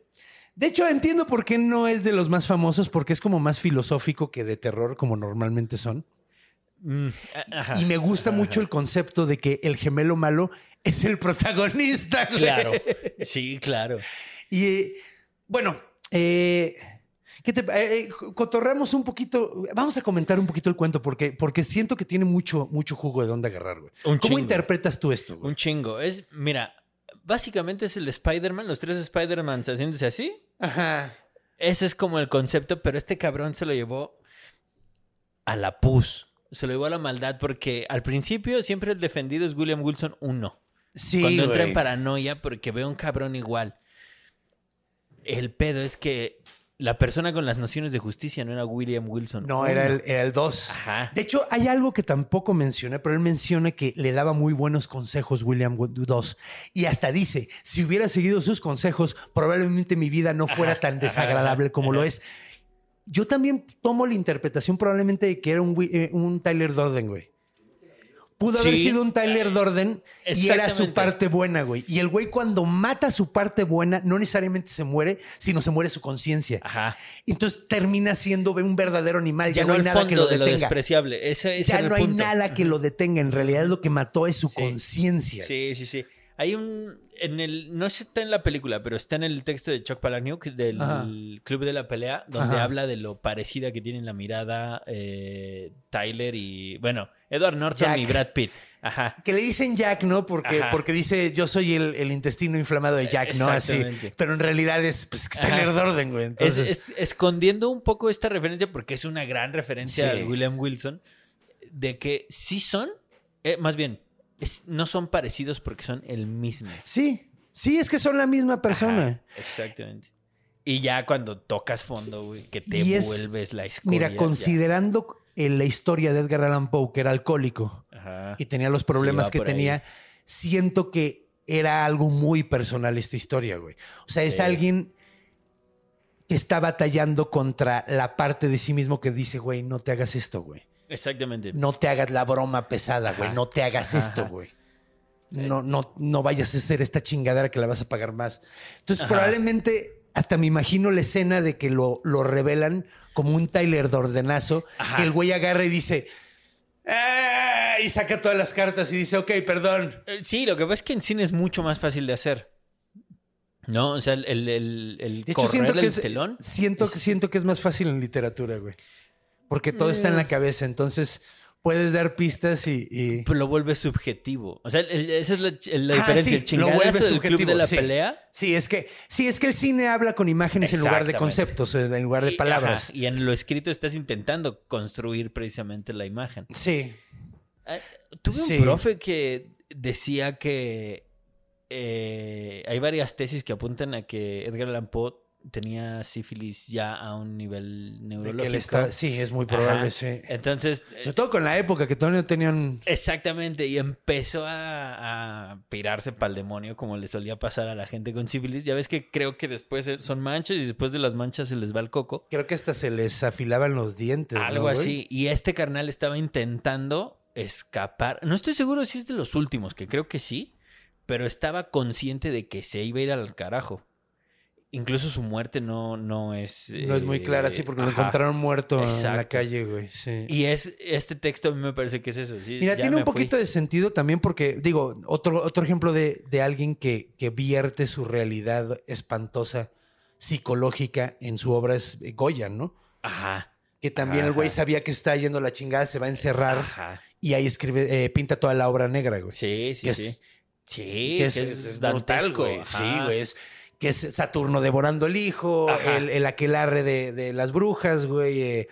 De hecho, entiendo por qué no es de los más famosos, porque es como más filosófico que de terror, como normalmente son. Mm, ajá. Y me gusta mucho el concepto de que el gemelo malo es el protagonista. güey. Claro. Sí, claro. Y eh, bueno, eh, ¿qué te- eh, cotorreamos un poquito. Vamos a comentar un poquito el cuento porque, porque siento que tiene mucho, mucho jugo de dónde agarrar, güey. Un ¿Cómo chingo. interpretas tú esto, güey? Un chingo. Es, mira, básicamente es el Spider-Man, los tres Spider-Man haciéndose así. Ajá. Ese es como el concepto, pero este cabrón se lo llevó a la pus. Se lo llevó a la maldad porque al principio siempre el defendido es William Wilson 1. Sí, Cuando entra güey. en paranoia porque ve a un cabrón igual. El pedo es que la persona con las nociones de justicia no era William Wilson. No, era el, era el 2. Ajá. De hecho, hay algo que tampoco mencioné, pero él menciona que le daba muy buenos consejos William 2. Y hasta dice, si hubiera seguido sus consejos, probablemente mi vida no fuera tan desagradable como lo es. Yo también tomo la interpretación probablemente de que era un, eh, un Tyler Durden, güey. Pudo haber sido un Tyler Durden y era su parte buena, güey. Y el güey cuando mata su parte buena, no necesariamente se muere, sino se muere su conciencia. Ajá. Entonces termina siendo un verdadero animal. Ya no hay nada que lo de lo detenga. despreciable. Ese, ese ya no hay punto. nada que lo detenga. En realidad lo que mató es su Sí. conciencia. Sí, sí, sí. Hay un. En el. No está en la película, pero está en el texto de Chuck Palahniuk del Ajá. Club de la Pelea, donde Ajá. habla de lo parecida que tienen la mirada eh, Tyler y. Bueno, Edward Norton Jack. y Brad Pitt. Ajá. Que le dicen Jack, ¿no? Porque, Ajá. porque dice yo soy el, el intestino inflamado de Jack, ¿no? Así. Pero en realidad es pues, que está Ajá. Tyler Durden, güey. Es, Entonces, es- escondiendo un poco esta referencia, porque es una gran referencia Sí. a William Wilson, de que sí son, eh, más bien, es- no son parecidos porque son el mismo. Sí, sí, es que son la misma persona. Ajá, exactamente. Y ya cuando tocas fondo, güey, que te Y es- vuelves la escoria. Mira, considerando eh, la historia de Edgar Allan Poe, que era alcohólico Ajá. y tenía los problemas que ahí. tenía, siento que era algo muy personal esta historia, güey. O sea, es alguien que está batallando contra la parte de sí mismo que dice, güey, no te hagas esto, güey. Exactamente. No te hagas la broma pesada, güey. No te hagas Ajá, esto, güey. No, no, no vayas a hacer esta chingadera que la vas a pagar más. Entonces, probablemente hasta me imagino la escena de que lo, lo revelan como un Tyler de ordenazo, que el güey agarra y dice. "Ah", y saca todas las cartas y dice, ok, perdón. Eh, Sí, lo que pasa es que en cine es mucho más fácil de hacer. ¿No? O sea, el, el, el, el De hecho, siento que, el es, telón. siento, es- siento que es más fácil en literatura, güey. Porque todo está en Eh. la cabeza. Entonces, puedes dar pistas y- y... pues, lo vuelve subjetivo. O sea, el- esa es la, la Ah, diferencia. sí, el chingadazo vuelve del club de la sí. pelea. Sí, es que, sí, es que el cine habla con imágenes en lugar de conceptos, eh, en lugar de Y- palabras. ajá, y en lo escrito estás intentando construir precisamente la imagen. Sí. Eh, Tuve Sí. un profe que decía que eh, hay varias tesis que apuntan a que Edgar Allan Poe tenía sífilis ya a un nivel neurológico. que él está, sí, es muy probable, Ajá. sí. Entonces, Sobre todo con la época que todavía no tenían. exactamente, y empezó a, a pirarse para el demonio como le solía pasar a la gente con sífilis. Ya ves que creo que después son manchas y después de las manchas se les va el coco. Creo que hasta se les afilaban los dientes. ¿no, Algo así. Y este carnal estaba intentando escapar. No estoy seguro si es de los últimos, que creo que sí, pero estaba consciente de que se iba a ir al carajo. Incluso su muerte no, no es... No es muy eh, clara, sí, porque lo encontraron muerto en la calle, güey. Sí. Y es este texto a mí me parece que es eso. sí, Mira, tiene un poquito fui. de sentido también porque, digo, otro, otro ejemplo de, de alguien que, que vierte su realidad espantosa psicológica en su obra es Goya, ¿no? Ajá. Que también el güey sabía que está yendo a la chingada, se va a encerrar Ajá. y ahí escribe, eh, pinta toda la obra negra, güey. Sí, sí, Que sí. es- sí, que es, que es- es brutal, güey. Sí, güey. Es, que es Saturno devorando el hijo, el, el aquelarre de, de las brujas, güey. eh,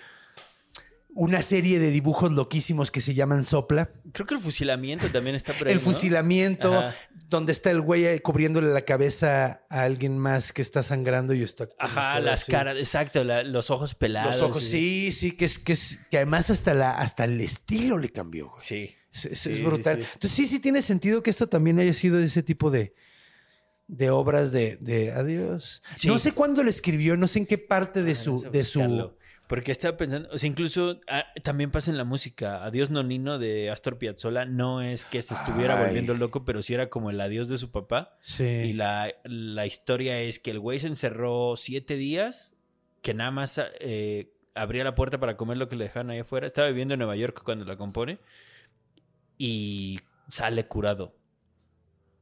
una serie de dibujos loquísimos que se llaman Sopla. Creo que el fusilamiento también está por ahí, el ¿no? fusilamiento, Ajá. donde está el güey cubriéndole la cabeza a alguien más que está sangrando y está. Ajá, las así. caras, exacto, la- los ojos pelados. Los ojos, sí, sí, que es que es que además hasta la hasta el estilo le cambió, güey. Sí. Es, es- Sí, es sí, brutal. sí. Entonces sí, sí tiene sentido que esto también haya sido de ese tipo de, de obras de, de adiós. Sí. No sé cuándo lo escribió, no sé en qué parte de Ah, su, de su. Porque estaba pensando, o sea, incluso ah, también pasa en la música. Adiós Nonino de Astor Piazzolla no es que se estuviera Ay. volviendo loco, pero sí era como el adiós de su papá. Sí. Y la, la historia es que el güey se encerró siete días, que nada más eh, abría la puerta para comer lo que le dejaban ahí afuera. Estaba viviendo en Nueva York cuando la compone y sale curado.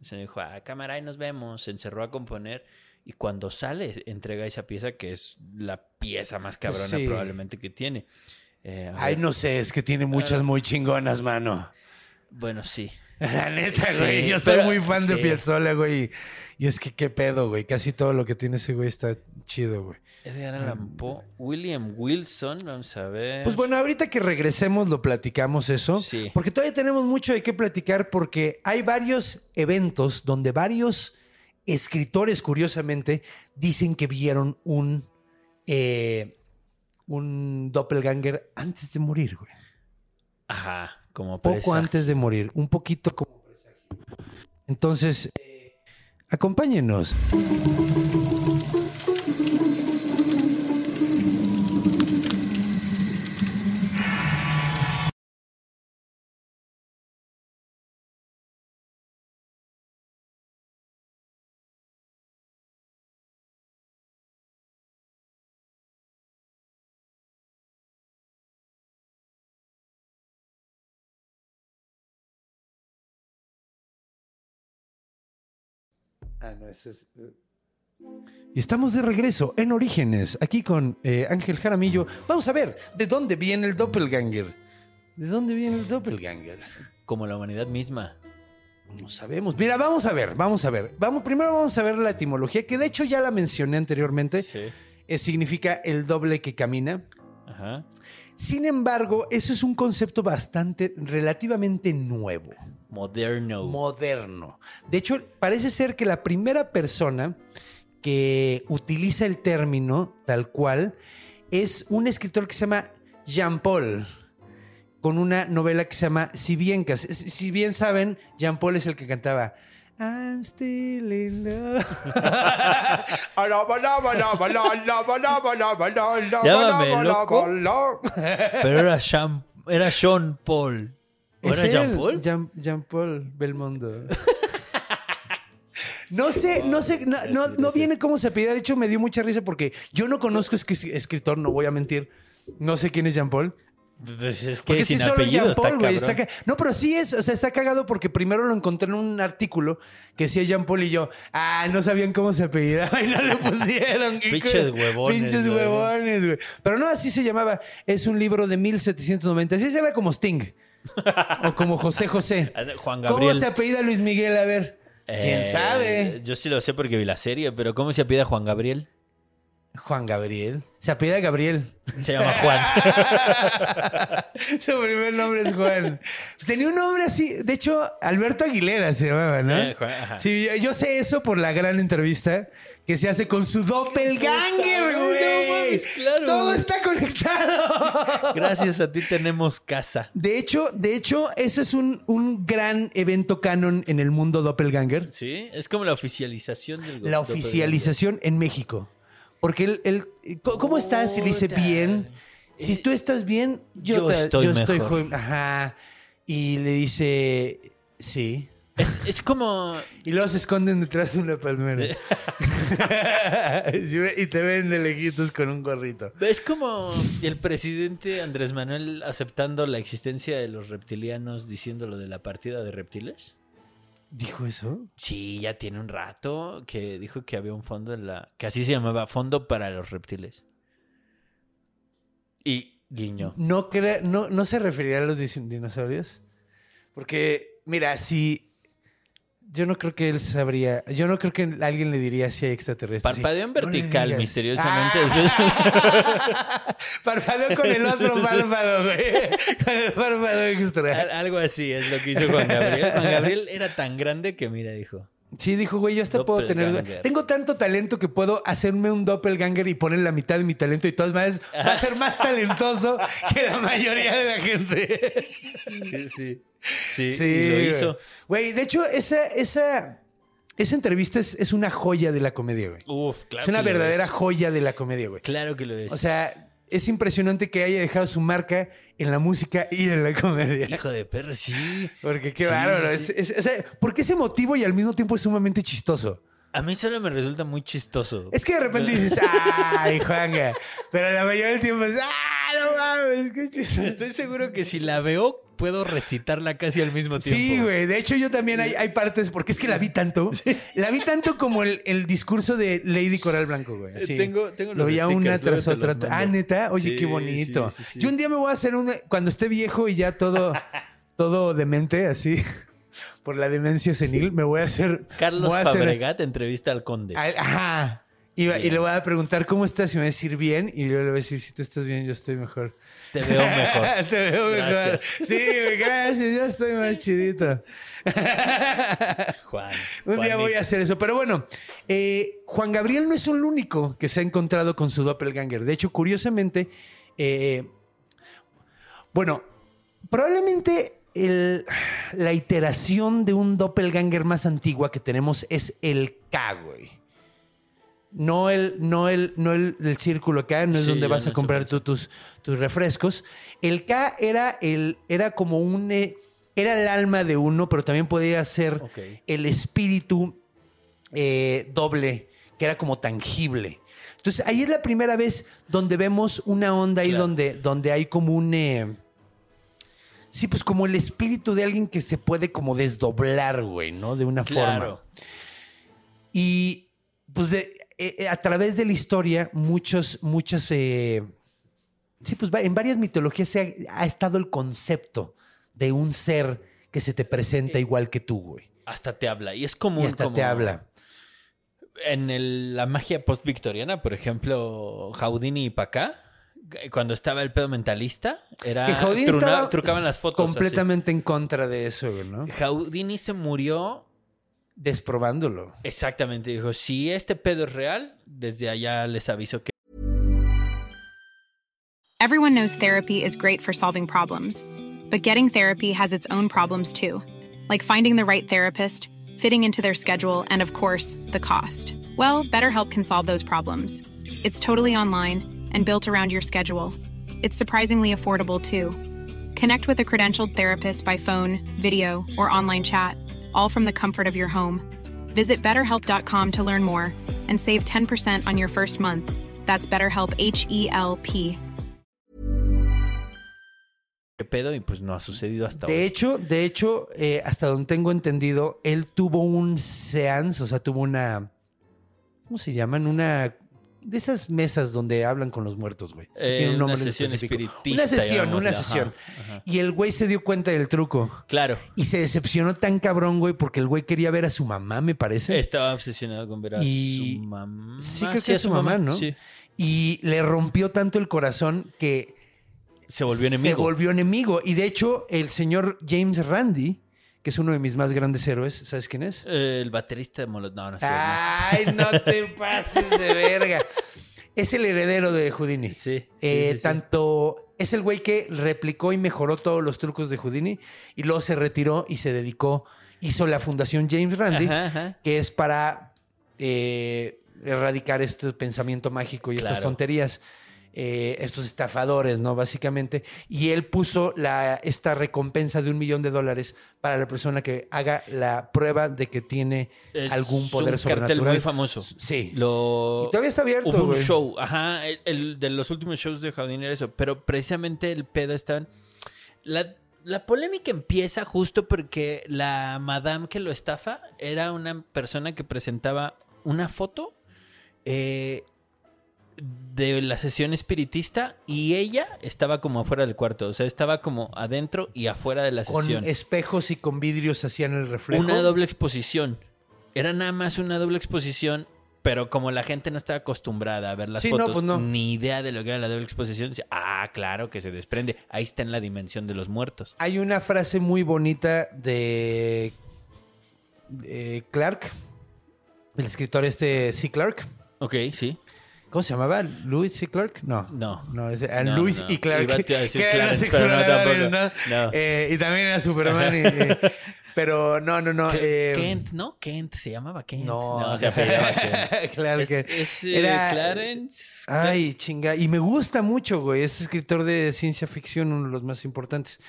Se dijo, a cámara, y nos vemos. Se encerró a componer y cuando sale entrega esa pieza que es la pieza más cabrona Sí. probablemente que tiene. Eh, Ay, ver, no sé, es que tiene muchas muy chingonas, mano. Bueno, sí. La neta, Sí, güey. Yo soy pero- muy fan de. Piazzolla, güey. Y es que qué pedo, güey. Casi todo lo que tiene ese güey está chido, güey. Edgar Allan Poe, William Wilson, vamos a ver. Pues bueno, ahorita que regresemos lo platicamos eso. Sí. Porque todavía tenemos mucho de qué platicar porque hay varios eventos donde varios escritores, curiosamente, dicen que vieron un, eh, un doppelganger antes de morir, güey. Ajá, como Poco presagio. antes de morir, un poquito como presagio. Entonces, eh, acompáñenos. Ah, no, ese es. eh. Y estamos de regreso en Orígenes, aquí con eh, Ángel Jaramillo. Vamos a ver, ¿de dónde viene el doppelganger? ¿De dónde viene el doppelganger? Como la humanidad misma. No sabemos. Mira, vamos a ver, vamos a ver. Vamos, primero vamos a ver la etimología, que de hecho ya la mencioné anteriormente. Sí. Eh, significa el doble que camina. Ajá. Sin embargo, eso es un concepto bastante, relativamente nuevo. Moderno. moderno. De hecho, parece ser que la primera persona que utiliza el término tal cual es un escritor que se llama Jean Paul, con una novela que se llama Si bien, si bien saben, Jean Paul es el que cantaba. I'm still in love. Llámame loco. Pero era Sean, era Sean Paul. ¿O ¿Es era Jean? Paul? Jean, Jean Paul Belmondo. No sé, no sé, no, no, no viene cómo se pide. De hecho, me dio mucha risa porque yo no conozco es que escritor, no voy a mentir. No sé quién es Jean Paul. Pues es que Porque sin sí, solo apellido Jean Paul, güey. ca- No, pero sí es, o sea, está cagado porque primero lo encontré en un artículo que decía Jean Paul y yo, ah, no sabían cómo se apellidaba y no le pusieron. Pinches huevones, Pinches huevones, güey. Pero no, así se llamaba. Es un libro de 1790. Así se llama como Sting. o como José José. Juan ¿Cómo Gabriel. se apellida Luis Miguel? A ver. ¿Quién Eh, sabe? Yo sí lo sé porque vi la serie, pero ¿cómo se apellida Juan Gabriel? Juan Gabriel. Se apellida Gabriel. Se llama Juan. Su primer nombre es Juan. Tenía un nombre así. De hecho, Alberto Aguilera se llamaba, ¿no? Eh, Juan, ajá. Sí, yo, yo sé eso por la gran entrevista que se hace con su doppelganger, No güey. mames, claro, Todo está conectado. Gracias a ti tenemos casa. De hecho, de hecho, ese es un, un gran evento canon en el mundo doppelganger. Sí, es como la oficialización del La oficialización en México. Porque él, él- ¿cómo- ¿cómo estás? Y le dice bien. Si tú estás bien, yo, Yo te- estoy yo estoy mejor. joven. Ajá. Y le dice, sí. Es, es como. Y luego se esconden detrás de una palmera. Sí, y te ven de lejitos con un gorrito. Es como el presidente Andrés Manuel aceptando la existencia de los reptilianos diciendo lo de la partida de reptiles. ¿Dijo eso? Sí, ya tiene un rato que dijo que había un fondo en la. que así se llamaba, Fondo para los Reptiles. Y guiño. No, crea- no, no se referirá a los dinosaurios. Porque, mira, si. Yo no creo que él sabría. Yo no creo que alguien le diría si hay extraterrestres. Parpadeó en. No vertical misteriosamente. Ah. Parpadeó con el otro párpado, güey. Con el párpado Al- extra. Algo así es lo que hizo Juan Gabriel. Juan Gabriel era tan grande que, mira, dijo. Sí, dijo, güey, yo hasta puedo tener. Tengo tanto talento que puedo hacerme un doppelganger y poner la mitad de mi talento y todas maneras va a ser más talentoso que la mayoría de la gente. Sí, sí. Sí, Sí, y lo hizo. Güey, de hecho, esa, esa, esa entrevista es, es una joya de la comedia, güey. Uf, claro. es una que lo verdadera joya de la comedia, güey. Claro que lo es. O sea, es impresionante que haya dejado su marca en la música y en la comedia. hijo de perro, sí. Porque qué Sí, bárbaro. sí, sí. Es- es- o sea, porque es emotivo y al mismo tiempo es sumamente chistoso. A mí solo me resulta muy chistoso. Es que de repente dices, ¡ay, Juanga! Pero la mayoría del tiempo es, ¡ah, no mames! ¡Qué chistoso! Estoy seguro que si la veo, puedo recitarla casi al mismo tiempo. Sí, güey. De hecho, yo también hay, hay partes, porque es que la vi tanto. La vi tanto como el, el discurso de Lady Coral Blanco, güey. así. Eh, tengo- tengo Lo los veía una tras otra. Ah, neta. Oye, Sí, qué bonito. sí, sí, sí. Yo un día me voy a hacer una. Cuando esté viejo y ya todo, todo demente, así, por la demencia senil, me voy a hacer. Carlos voy a hacer- Fabregat entrevista al conde. Al- Ajá. Y, va- y Bien. le voy a preguntar cómo estás y me va a decir bien. Y luego le voy a decir, si tú estás bien, yo estoy mejor. Te veo mejor. Te veo mejor. Sí, gracias. Ya estoy más chidito. Juan. Un día voy a hacer eso. Pero bueno, eh, Juan Gabriel no es el único que se ha encontrado con su doppelganger. De hecho, curiosamente, eh, bueno, probablemente el- la iteración de un doppelganger más antigua que tenemos es el K, güey. No el, no el, no el, el círculo acá, no es Sí, donde vas a comprar tú tus, tus refrescos. El K era, el, era como un... eh, era el alma de uno, pero también podía ser el espíritu eh, doble, que era como tangible. Entonces ahí es la primera vez donde vemos una onda ahí Claro. donde, donde hay como un... eh, sí, pues como el espíritu de alguien que se puede como desdoblar, güey, ¿no? De una forma. Claro. Y pues de- eh, eh, a través de la historia, muchos, muchas. eh, sí, pues en varias mitologías se ha, ha estado el concepto de un ser que se te presenta igual que tú, güey. Hasta te habla. Y es común. Y hasta como- te habla. En el- la magia post-victoriana, por ejemplo, Houdini y Pacá, cuando estaba el pedo mentalista, era. Truna- trucaban las fotos. así. completamente en contra de eso, ¿no? Houdini se murió desprobándolo. Exactamente, dijo, si este pedo es real, desde allá les aviso que Everyone knows therapy is great for solving problems, but getting therapy has its own problems too, like finding the right therapist, fitting into their schedule, and of course, the cost. Well, BetterHelp can solve those problems. It's totally online and built around your schedule. It's surprisingly affordable too. Connect with a credentialed therapist by phone, video, or online chat, all from the comfort of your home. Visit betterhelp.com to learn more and save 10% on your first month. That's BetterHelp H E L P. qué pedo y pues no ha sucedido hasta hoy. De hecho, de hecho, eh, hasta donde tengo entendido, él tuvo un seance, o sea, tuvo una. ¿Cómo se llaman? Una. De esas mesas donde hablan con los muertos, güey. Es que Eh, tiene un una nombre sesión específico. espiritista, Una sesión, una ajá, sesión. ajá. Y el güey se dio cuenta del truco. Claro, Y se decepcionó tan cabrón, güey, porque el güey quería ver a su mamá, me parece. estaba obsesionado con ver a Y- su mamá. Sí, creo que es su mamá, ¿no? Sí. Y le rompió tanto el corazón que Se volvió enemigo. Se volvió enemigo. Y de hecho, el señor James Randy, que es uno de mis más grandes héroes, ¿sabes quién es? Eh, el baterista de Molotov. No, no sé. Ay, no te pases de verga. Es el heredero de Houdini. Sí, Eh, sí, sí. Tanto es el güey que replicó y mejoró todos los trucos de Houdini y luego se retiró y se dedicó, hizo la fundación James Ajá, ajá. que es para eh, erradicar este pensamiento mágico y estas tonterías. Eh, estos estafadores, ¿no? Básicamente. Y él puso la, esta recompensa de un millón de dólares para la persona que haga la prueba de que tiene Es algún poder un sobrenatural. cartel muy famoso. Sí. Lo... Y todavía está abierto, Hubo un güey. show, ajá, el, el de los últimos shows de Houdini era eso, pero precisamente el pedo está... La, la polémica empieza justo porque la madame que lo estafa era una persona que presentaba una foto eh, de la sesión espiritista y ella estaba como afuera del cuarto, o sea, estaba como adentro y afuera de la Con sesión. espejos y con vidrios hacían el reflejo. Una doble exposición. Era nada más una doble exposición, pero como la gente no estaba acostumbrada a ver las Sí, no, fotos, pues no. ni idea de lo que era la doble exposición, dice, ah, claro que se desprende. Ahí está en la dimensión de los muertos. Hay una frase muy bonita de, de Clark, el escritor este C. Clark. Ok, sí. ¿Cómo se llamaba? ¿Louis C. Clark? No. No. No, No, Louis no. y Clark. Iba a decir que Clarence, pero no, tampoco. ¿no? No. Eh, y también era Superman. y- y- pero no, no, no. eh, Kent, ¿no? Kent, se llamaba Kent. No, se apellidaba Kent. claro Es, que es, eh, era- Clarence. Ay, chinga. Y me gusta mucho, güey. Es escritor de ciencia ficción, uno de los más importantes.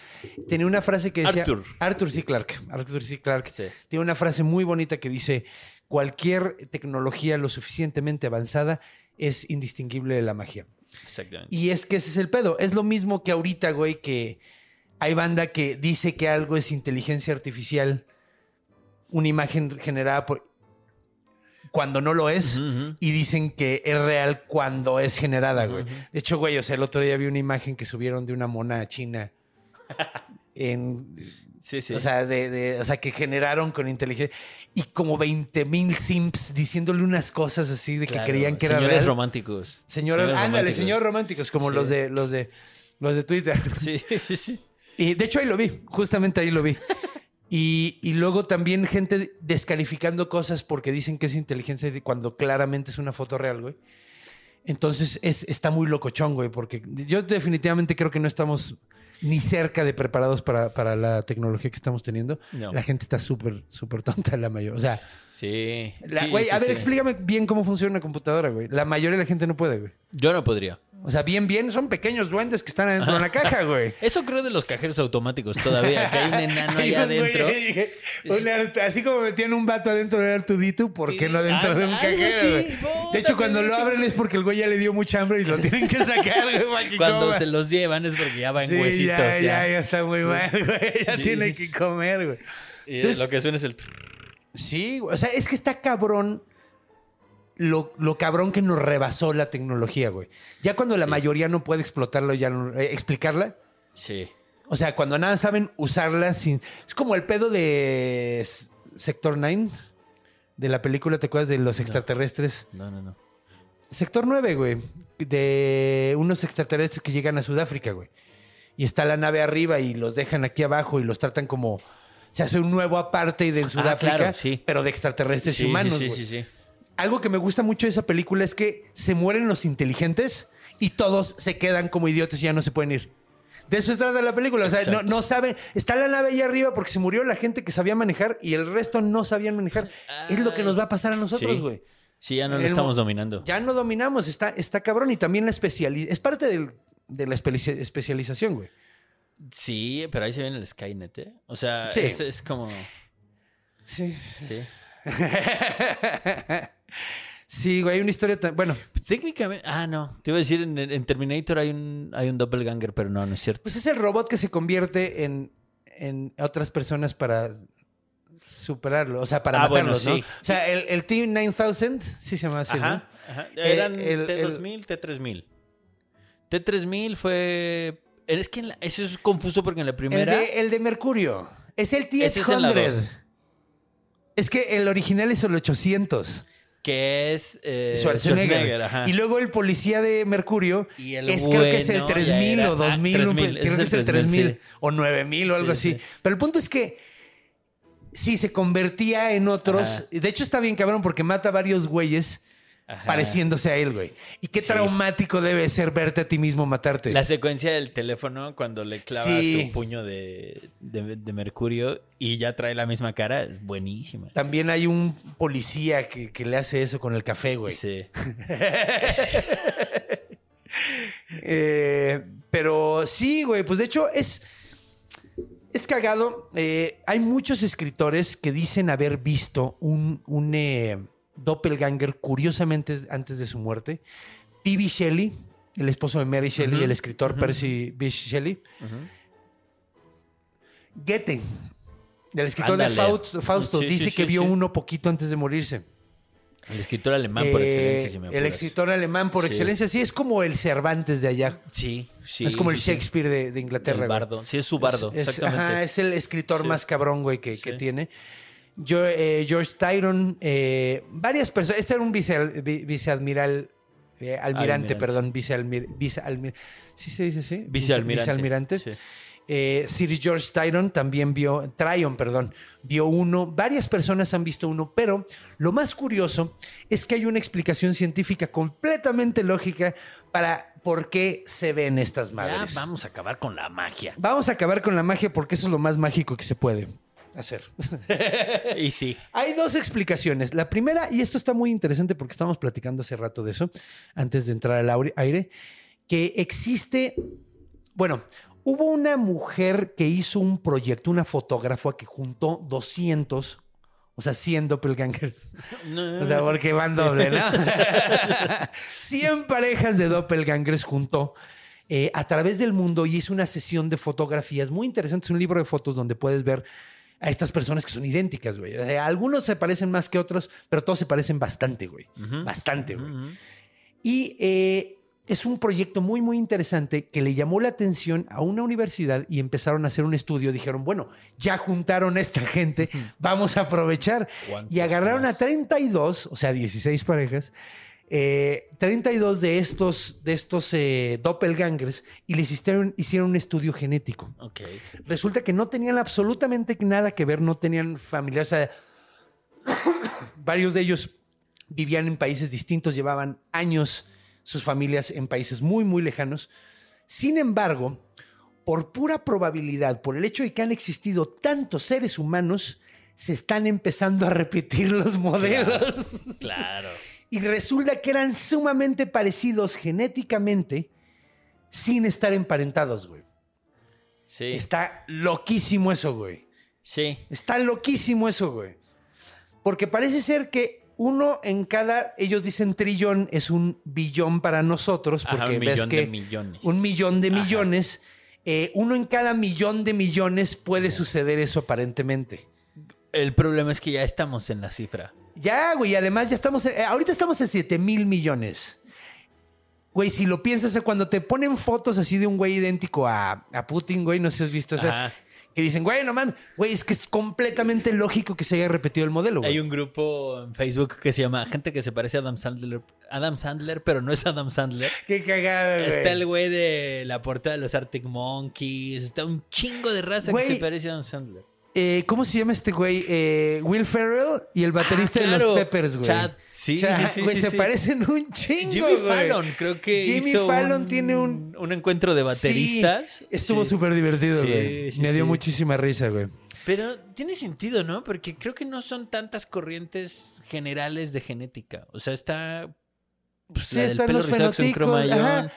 Tenía una frase que decía. Arthur. Arthur C. Clarke. Arthur C. Clarke. Sí. Tiene una frase muy bonita que dice: cualquier tecnología lo suficientemente avanzada es indistinguible de la magia. Exactamente. Y es que ese es el pedo. Es lo mismo que ahorita, güey, que hay banda que dice que algo es inteligencia artificial, una imagen generada por. cuando no lo es, y dicen que es real cuando es generada, güey. De hecho, güey, o sea, el otro día vi una imagen que subieron de una mona china. En, Sí, sí. o, sea, de, de- o sea, que generaron con inteligencia. Y como 20 mil simps diciéndole unas cosas así de que Claro, creían que era señores real. románticos. Señores, ándale, románticos. señores románticos, como Sí. los de los de los de Twitter. Sí, sí, sí. Y de hecho ahí lo vi, justamente ahí lo vi. Y, y luego también gente descalificando cosas porque dicen que es inteligencia cuando claramente es una foto real, güey. Entonces es, está muy locochón, güey, porque yo definitivamente creo que no estamos ni cerca de preparados para, para la tecnología que estamos teniendo. No. La gente está súper, súper tonta, la mayor. O sea, Sí. la- sí, güey, sí, a ver, sí. explícame bien cómo funciona una computadora, güey. La mayoría de la gente no puede, güey. Yo no podría. O sea, bien, bien, son pequeños duendes que están adentro de una caja, güey. Eso creo de los cajeros automáticos todavía, que hay un enano güey adentro. un así como metían un vato adentro de Artudito, ¿por qué no dentro Sí, de un cajero? güey? puta, de hecho, cuando lo abren es porque el güey ya le dio mucha hambre y lo tienen que sacar, güey, Cuando coma. se los llevan es porque ya va en Sí, huesitos. ya, ya. ya, ya está muy mal, güey. Ya Sí. tiene que comer, güey. Y Entonces- lo que suena es el... Sí, güey. o sea, es que está cabrón lo, lo cabrón que nos rebasó la tecnología, güey. Ya cuando la mayoría no puede explotarlo, ya no- eh, explicarla, Sí. O sea, cuando nada saben usarla sin. Es como el pedo de Sector 9 de la película, ¿te acuerdas de los extraterrestres? No, no, no. Sector 9, güey. De unos extraterrestres que llegan a Sudáfrica, güey. Y está la nave arriba y los dejan aquí abajo y los tratan como se hace un nuevo apartheid en Sudáfrica, Ah, claro, sí. pero de extraterrestres Sí, y sí, humanos. sí, güey. sí, sí. Algo que me gusta mucho de esa película es que se mueren los inteligentes y todos se quedan como idiotas y ya no se pueden ir. De eso se trata la película. O sea, no, saben. Está la nave ahí arriba porque se murió la gente que sabía manejar y el resto no sabían manejar. es lo que nos va a pasar a nosotros, güey. Sí, ya no lo estamos dominando. Ya no dominamos, está, está cabrón. Y también la especialización. Es parte del- de la especialización, güey. Sí, pero ahí se viene el Skynet, ¿eh? O sea, Sí. es, es como... Sí. Sí. Sí, güey, hay una historia tan. Bueno, técnicamente... Ah, no. Te iba a decir, en, en Terminator hay un, hay un doppelganger, pero no, no es cierto. pues es el robot que se convierte en, en otras personas para superarlo, o sea, para Ah, bueno, matarlos, ¿no? O sea, el, el Team 9000, sí se llama así, ¿no? Ajá, ajá. Eh, Eran el- T2000, T3000. T3000 fue... Es que la- eso es confuso porque en la El primera... de, el de Mercurio. Es el Ese es en la T-100. dos. Es que el original es el 800. Que es... eh, Schwarzenegger. Schwarzenegger, ajá. Y luego el policía de Mercurio Y el es creo que es el bueno, ya 3000 era- o ah, 2000, 3000, creo ese que es es el el 3000, 3000 sí. o 9000 o algo Sí, así. sí. Pero el punto es que sí se convertía en otros. Ajá. De hecho está bien cabrón porque mata a varios güeyes Ajá. pareciéndose a él, güey. Y qué Sí. traumático debe ser verte a ti mismo matarte. La secuencia del teléfono cuando le clava Sí. su puño de, de- de mercurio y ya trae la misma cara es buenísima. También hay un policía que, que le hace eso con el café, güey. Sí. Eh, pero sí, güey, pues de hecho es, es cagado. Eh, hay muchos escritores que dicen haber visto un, un eh, doppelganger curiosamente antes de su muerte. P.B. Shelley, el esposo de Mary Shelley, el escritor Percy B. Shelley. Goethe, el escritor de. Fausto, Fausto, Sí, dice sí, que vio uno poquito antes de morirse. El escritor alemán por Eh, excelencia, si me El apuras. escritor alemán por excelencia, sí, es como el Cervantes de allá. Sí, sí. es como el. Shakespeare de, de Inglaterra. El bardo. Sí, es su bardo, Es, exactamente. ajá, es el escritor más cabrón, güey, que, tiene. Yo, eh, George Tyron, eh, varias personas. Este era un viceal- viceadmiral, eh, almirante, Almirante. perdón, vicealmir, vicealmir- ¿Sí se dice así? Vicealmirante. Vicealmirante. Sí. Eh, Sir George Tyron también vio, Tryon, perdón, vio uno. Varias personas han visto uno, pero lo más curioso es que hay una explicación científica completamente lógica para por qué se ven estas Ya madres. vamos a acabar con la magia. Vamos a acabar con la magia porque eso es lo más mágico que se puede hacer. Y sí. Hay dos explicaciones. La primera, y esto está muy interesante porque estábamos platicando hace rato de eso, antes de entrar al aire, que existe, bueno, hubo una mujer que hizo un proyecto, una fotógrafa que juntó 200, o sea, 100 doppelgangers. O sea, porque van doble, ¿no? 100 parejas de doppelgangers juntó eh, a través del mundo y hizo una sesión de fotografías muy interesante. Es un libro de fotos donde puedes ver a estas personas que son idénticas, güey. O sea, algunos se parecen más que otros, pero todos se parecen bastante, güey. Bastante, güey. Y eh, es un proyecto muy, muy interesante que le llamó la atención a una universidad y empezaron a hacer un estudio. Dijeron, bueno, ya juntaron a esta gente, vamos a aprovechar. ¿Cuántos Y agarraron más? a 32, o sea, 16 parejas, eh, 32 de estos, de estos eh, doppelgangers y les hicieron, hicieron un estudio genético. Ok. Resulta que no tenían absolutamente nada que ver, no tenían familia. O sea, varios de ellos vivían en países distintos, llevaban años sus familias en países muy, muy lejanos. Sin embargo, por pura probabilidad, por el hecho de que han existido tantos seres humanos, se están empezando a repetir los modelos. Claro. Y resulta que eran sumamente parecidos genéticamente sin estar emparentados, güey. Sí. Está loquísimo eso, güey. Sí. Está loquísimo eso, güey. Porque parece ser que uno en cada, ellos dicen trillón, es un billón para nosotros, Ajá, porque un ves millón que de millones. un millón de Ajá. millones, eh, uno en cada millón de millones puede suceder eso aparentemente. El problema es que ya estamos en la cifra. Ya, güey, además ya estamos, eh, ahorita estamos en 7 mil millones. Güey, si lo piensas, eh, cuando te ponen fotos así de un güey idéntico a, a Putin, güey, no sé si has visto, o sea, que dicen, güey, no mames, güey, es que es completamente lógico que se haya repetido el modelo, güey. Hay un grupo en Facebook que se llama Gente que se parece a Adam Sandler. Adam Sandler, pero no es Adam Sandler. Qué cagada, güey. Está el güey de la portada de los Arctic Monkeys. Está un chingo de raza Güey. que se parece a Adam Sandler. Eh, ¿cómo se llama este güey? Eh, Will Ferrell y el baterista Ah, de los. Peppers, güey. Chad. Sí, Chad, sí, sí, güey, sí, se sí. parecen un chingo, Jimmy güey. Fallon, creo que Jimmy hizo Fallon un- tiene un... un encuentro de bateristas. Sí, estuvo Sí. súper divertido, Sí, güey. sí, Me dio sí. muchísima risa, güey. Pero tiene sentido, ¿no? Porque creo que no son tantas corrientes generales de genética. O sea, está. Pues, Sí, la del están pelo los rizado.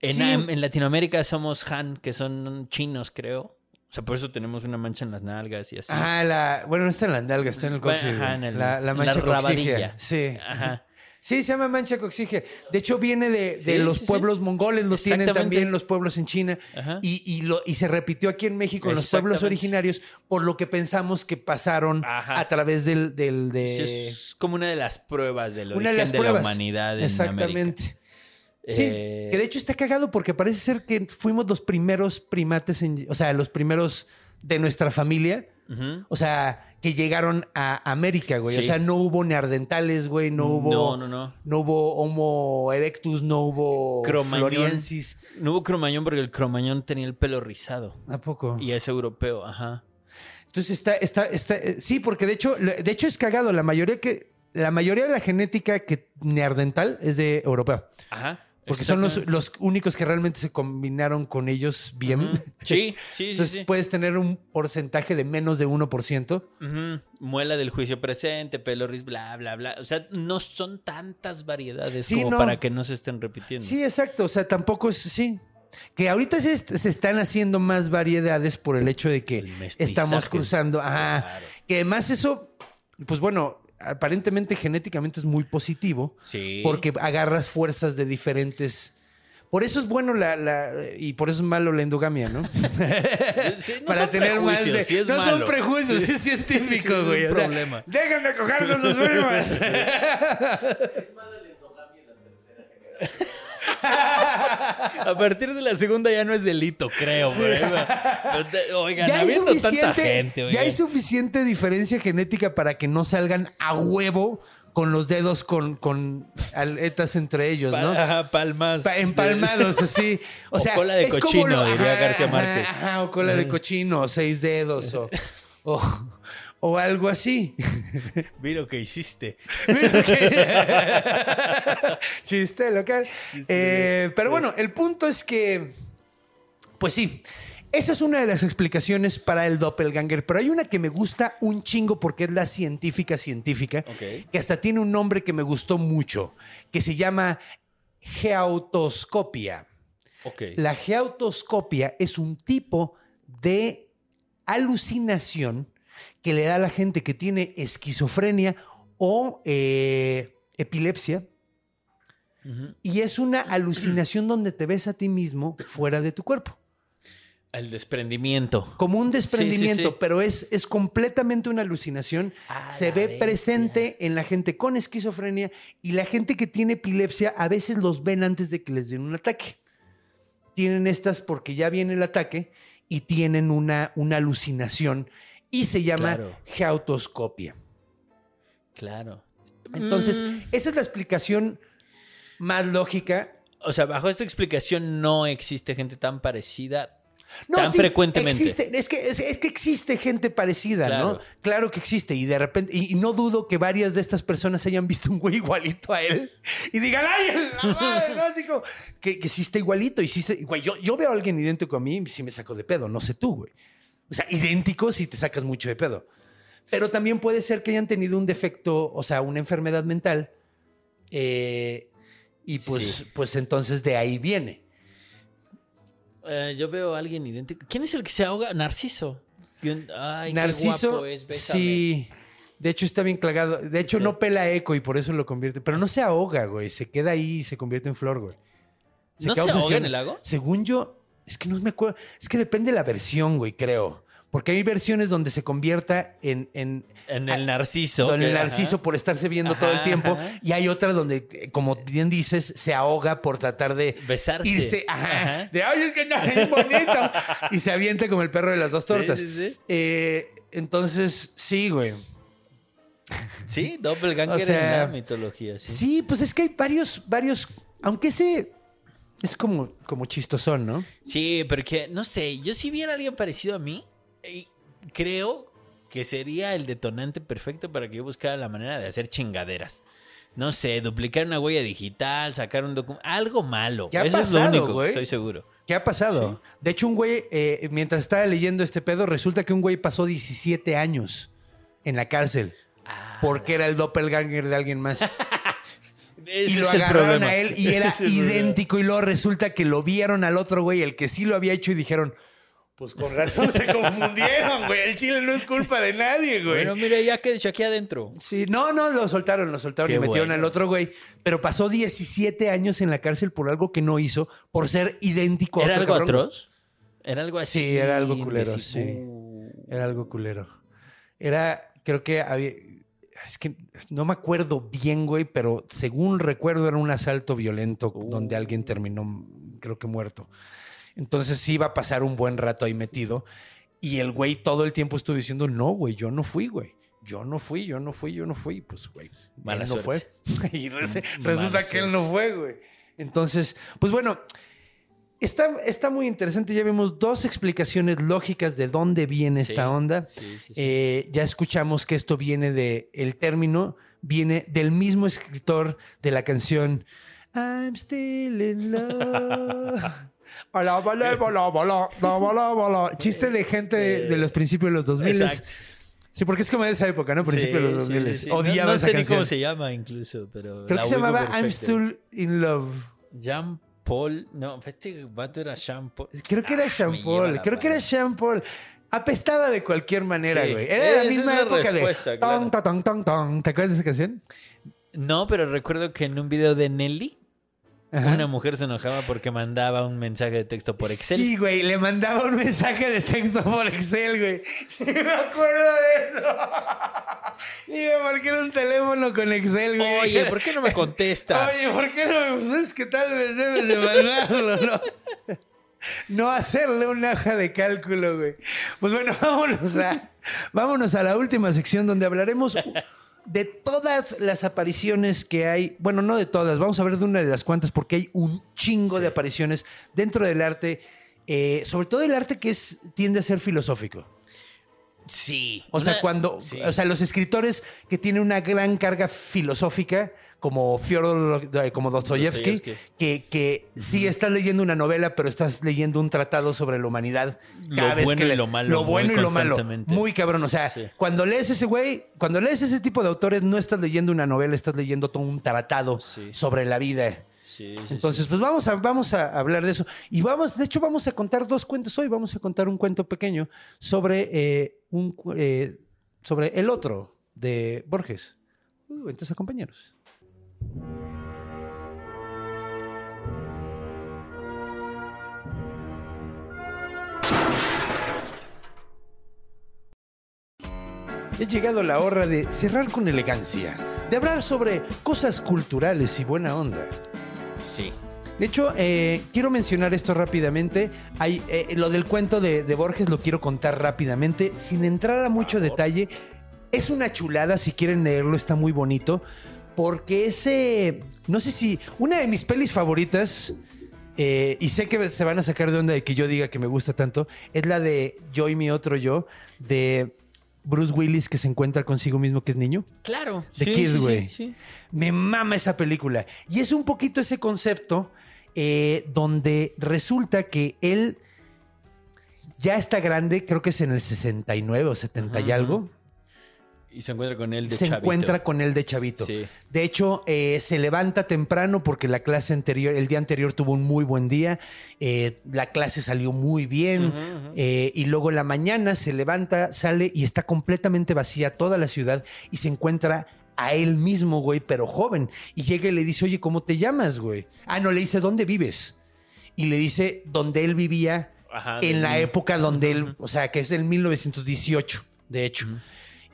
En, Sí. en Latinoamérica somos Han, que son chinos, creo. O sea, por eso tenemos una mancha en las nalgas y así. Ah, la... Bueno, no está en la nalga, está en el Bueno, coxis, ajá, en el- la, la la mancha rabadilla. Sí. Ajá. Sí, se llama mancha coxígea. De hecho, viene de, de Sí, los sí, sí. pueblos mongoles, lo tienen también los pueblos en China. Ajá. Y, y lo, y se repitió aquí en México en los pueblos originarios, por lo que pensamos que pasaron Ajá. a través del, del de es como una de las pruebas del una origen de las de, la humanidad en Exactamente. América. Sí, Eh, que de hecho está cagado porque parece ser que fuimos los primeros primates, en- o sea, los primeros de nuestra familia, o sea, que llegaron a América, güey. O sea, no hubo neandertales, güey, no hubo... No, no, no. No hubo Homo erectus, no hubo Cromañón. Floriensis. No hubo cromañón porque el cromañón tenía el pelo rizado. ¿A poco? Y es europeo, ajá. Entonces está, está, está, eh, sí, porque de hecho, de hecho es cagado. La mayoría que, la mayoría de la genética que neandertal es de europeo. Ajá. Porque son los, los únicos que realmente se combinaron con ellos bien. Ujú. Sí, sí, Entonces sí. sí. puedes tener un porcentaje de menos de 1%. Ujú. Muela del juicio presente, pelo riz, bla, bla, bla. O sea, no son tantas variedades Sí, como no. para que no se estén repitiendo. Sí, exacto. O sea, tampoco es. Sí. Que ahorita se, se están haciendo más variedades por el hecho de que estamos cruzando. Ajá. Claro. Que además eso, pues bueno, aparentemente genéticamente es muy positivo. Sí. Porque agarras fuerzas de diferentes. Por eso es bueno la, la- y por eso es malo la endogamia, ¿no? Sí, no Para son tener más de. prejuicios, sí es no malo. son prejuicios, Sí. es científico, Sí, es un güey. O sea, problema. déjenme cogerse a sus primas. A partir de la segunda ya no es delito, creo. pero- Oigan, ya hay, habiendo tanta gente, ya oigan. hay suficiente diferencia genética para que no salgan a huevo con los dedos con, con aletas entre ellos, ¿no? ajá, palmas. Pa- empalmados así. O, O sea, cola de cochino, diría García Márquez. ajá, o cola de cochino, seis dedos, o, o, o algo así. Vi lo que hiciste. Que- Chiste local. Eh, pero bueno, el punto es que, pues sí, esa es una de las explicaciones para el doppelganger, pero hay una que me gusta un chingo porque es la científica científica, que hasta tiene un nombre que me gustó mucho, que se llama geautoscopia. La geautoscopia es un tipo de alucinación que le da a la gente que tiene esquizofrenia o eh, epilepsia. Y es una alucinación donde te ves a ti mismo fuera de tu cuerpo. El desprendimiento. Como un desprendimiento, Sí, sí, sí. pero es, es completamente una alucinación. Se ve bestia. presente en la gente con esquizofrenia y la gente que tiene epilepsia a veces los ven antes de que les den un ataque. Tienen estas porque ya viene el ataque y tienen una, una alucinación y se llama Claro. geautoscopia. Claro. Entonces, Mm. esa es la explicación más lógica. O sea, bajo esta explicación no existe gente tan parecida No, tan sí, frecuentemente. Existe, es, que, es, es que existe gente parecida, ¿no? Claro. Claro que existe. Y de repente, y, y no dudo que varias de estas personas hayan visto un güey igualito a él y digan, ¡ay, la madre! ¿no? Así como, que, que sí está igualito. Y sí está- güey, yo, yo veo a alguien idéntico a mí y sí me saco de pedo, no sé tú, güey. O sea, idéntico sí te sacas mucho de pedo. Pero también puede ser que hayan tenido un defecto, o sea, una enfermedad mental. eh, y pues, Sí. pues entonces de ahí viene. Eh, yo veo a alguien idéntico. ¿Quién es el que se ahoga? Narciso. Ay, qué Narciso, guapo es, bésame. sí. De hecho, está bien clagado. De hecho, Sí. no pela eco y por eso lo convierte. Pero no se ahoga, güey. Se queda ahí y se convierte en flor, güey. ¿No queda se ahoga en el lago? Según yo, es que no me acuerdo. Es que depende de la versión, güey, creo. Porque hay versiones donde se convierta en. En, En el narciso. en el narciso ajá. por estarse viendo todo el tiempo. ajá. Y hay otras donde, eh, como bien dices, se ahoga por tratar de. Besarse. Irse, ajá, de ay, es que no es bonito. y se avienta como el perro de las dos tortas. sí, sí. Eh, entonces, sí, güey. Sí, doppelganger O sea, en la mitología. Sí. Sí, pues es que hay varios, varios, aunque ese es como, como chistosón, ¿no? Sí, pero que, no sé, yo si viera a alguien parecido a mí, y creo que sería el detonante perfecto para que yo buscara la manera de hacer chingaderas. No sé, duplicar una huella digital, sacar un documento, algo malo. Eso es pasado, lo único güey. que estoy seguro. ¿Qué ha pasado? De hecho, un güey, eh, mientras estaba leyendo este pedo, resulta que un güey pasó 17 años en la cárcel Ah, porque era el doppelganger de alguien más. y lo es agarraron a él y era Ese idéntico y luego resulta que lo vieron al otro güey, el que sí lo había hecho y dijeron, pues con razón se confundieron, güey. El chile no es culpa de nadie, güey. Bueno, mira, ya que aquí adentro. Sí, no, no, lo soltaron, lo soltaron Qué y metieron bueno. al otro güey. Pero pasó 17 años en la cárcel por algo que no hizo, por ser idéntico a ¿Era otro algo cabrón. atroz? ¿Era algo así? Sí, era algo culero, sí. Era algo culero. Era, creo que había. Es que no me acuerdo bien, güey, pero según recuerdo era un asalto violento donde alguien terminó, creo que muerto. Entonces sí iba a pasar un buen rato ahí metido. Y el güey todo el tiempo estuvo diciendo, no, güey, yo no fui, güey. Yo no fui, yo no fui, yo no fui. Pues, güey, Mala él no suerte. fue. y Mala resulta que él no fue, güey. Entonces, pues bueno, Está, está muy interesante. Ya vimos dos explicaciones lógicas de dónde viene Sí, esta onda. sí, sí, sí. Eh, ya escuchamos que esto viene de. El término viene del mismo escritor de la canción I'm still in love. Hola, hola, hola, hola, hola, hola. Chiste de gente de, de los principios de los 2000. Exacto. Sí, porque es como de esa época, ¿no? Principios de los Sí, 2000. sí, sí. Odiaba no, no esa sé canción. ni cómo se llama incluso, pero Creo la que se llamaba I'm. Still in Love. Jean Paul, no, este vato era Jean Paul. Creo que era Ah, Paul. la Creo que era. Sean Paul. Apestaba de cualquier manera, Sí. güey. Era la Esa es misma la época de. claro. Tong, tong, tong. ¿Te acuerdas de esa canción? No, pero recuerdo que en un video de Nelly, Ajá. una mujer se enojaba porque mandaba un mensaje de texto por Excel. Sí, güey. Le mandaba un mensaje de texto por Excel, güey. Sí, me acuerdo de eso. Dime, ¿por qué era un teléfono con Excel, güey? Oye, ¿por qué no me contesta? Oye, ¿por qué no? Pues es que tal vez debes de mandarlo, ¿no? No hacerle una hoja de cálculo, güey. Pues bueno, vámonos a, vámonos a la última sección donde hablaremos de todas las apariciones que hay. Bueno, no de todas, vamos a ver de una de las cuantas porque hay un chingo de apariciones dentro del arte, eh, sobre todo el arte que es, tiende a ser filosófico. Sí. O sea, Una- cuando, sí. o sea, los escritores que tienen una gran carga filosófica, como Fyodor, como Dostoyevsky, que, que sí estás leyendo una novela, pero estás leyendo un tratado sobre la humanidad. Lo bueno que y le- lo malo, Lo bueno muy y lo malo. constantemente. Muy cabrón. O sea, Sí. cuando lees ese güey, cuando lees ese tipo de autores, no estás leyendo una novela, estás leyendo todo un tratado Sí. sobre la vida. Sí, sí, Entonces, pues vamos a, vamos a hablar de eso. Y vamos, de hecho, vamos a contar dos cuentos hoy. Vamos a contar un cuento pequeño sobre, eh, un, eh, sobre el otro de Borges. Uh, entonces, compañeros. He llegado la hora de cerrar con elegancia, de hablar sobre cosas culturales y buena onda. Sí. De hecho, eh, quiero mencionar esto rápidamente. Hay, eh, lo del cuento de, de Borges lo quiero contar rápidamente, sin entrar a mucho detalle. Es una chulada, si quieren leerlo, está muy bonito. Porque ese, no sé si, una de mis pelis favoritas, eh, y sé que se van a sacar de onda de que yo diga que me gusta tanto, es la de Yo y mi otro yo, de Bruce Willis que se encuentra consigo mismo que es niño. Claro. The sí, Kid, sí, güey. sí. Me mama esa película. Y es un poquito ese concepto eh, donde resulta que él ya está grande, creo que es en el 69 o 70 y algo. Y se encuentra con él de se chavito. encuentra con él de chavito. Sí. De hecho, eh, se levanta temprano porque la clase anterior, el día anterior tuvo un muy buen día. eh, la clase salió muy bien. Eh, y luego en la mañana se levanta, sale y está completamente vacía toda la ciudad y se encuentra a él mismo, güey, pero joven. Y llega y le dice, oye, ¿cómo te llamas, güey? Ah, no, le dice, ¿dónde vives? Y le dice, donde él vivía Ajá, en la época donde él, o sea, que es del 1918, de hecho.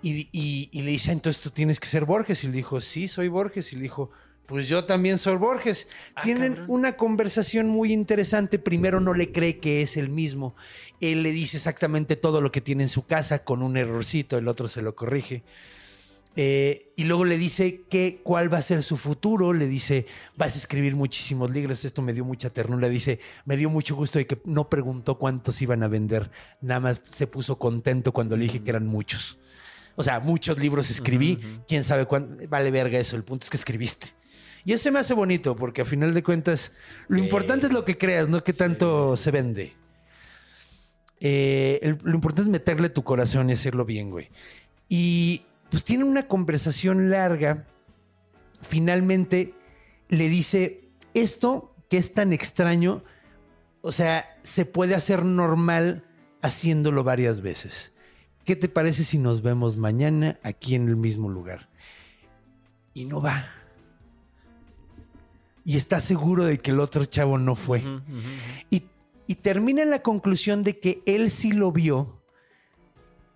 Y, y- y le dice, entonces tú tienes que ser Borges. Y le dijo, sí, soy Borges. Y le dijo, pues yo también soy Borges. Ah, Tienen cabrón. una conversación muy interesante. Primero no le cree que es el mismo. Él le dice exactamente todo lo que tiene en su casa con un errorcito. El otro se lo corrige. Eh, y luego le dice que cuál va a ser su futuro. Le dice, vas a escribir muchísimos libros. Esto me dio mucha ternura. Dice, me dio mucho gusto de que no preguntó cuántos iban a vender. Nada más se puso contento cuando le dije que eran muchos. O sea, muchos libros escribí. Quién sabe cuánto. Vale verga eso. El punto es que escribiste. Y eso me hace bonito porque a final de cuentas, lo importante es lo que creas, no qué tanto se vende. Eh, el- lo importante es meterle tu corazón y hacerlo bien, güey. Y pues tienen una conversación larga. Finalmente le dice, esto que es tan extraño, o sea, se puede hacer normal haciéndolo varias veces. ¿Qué te parece si nos vemos mañana aquí en el mismo lugar? Y no va. Y está seguro de que el otro chavo no fue. Y, y termina en la conclusión de que él sí lo vio,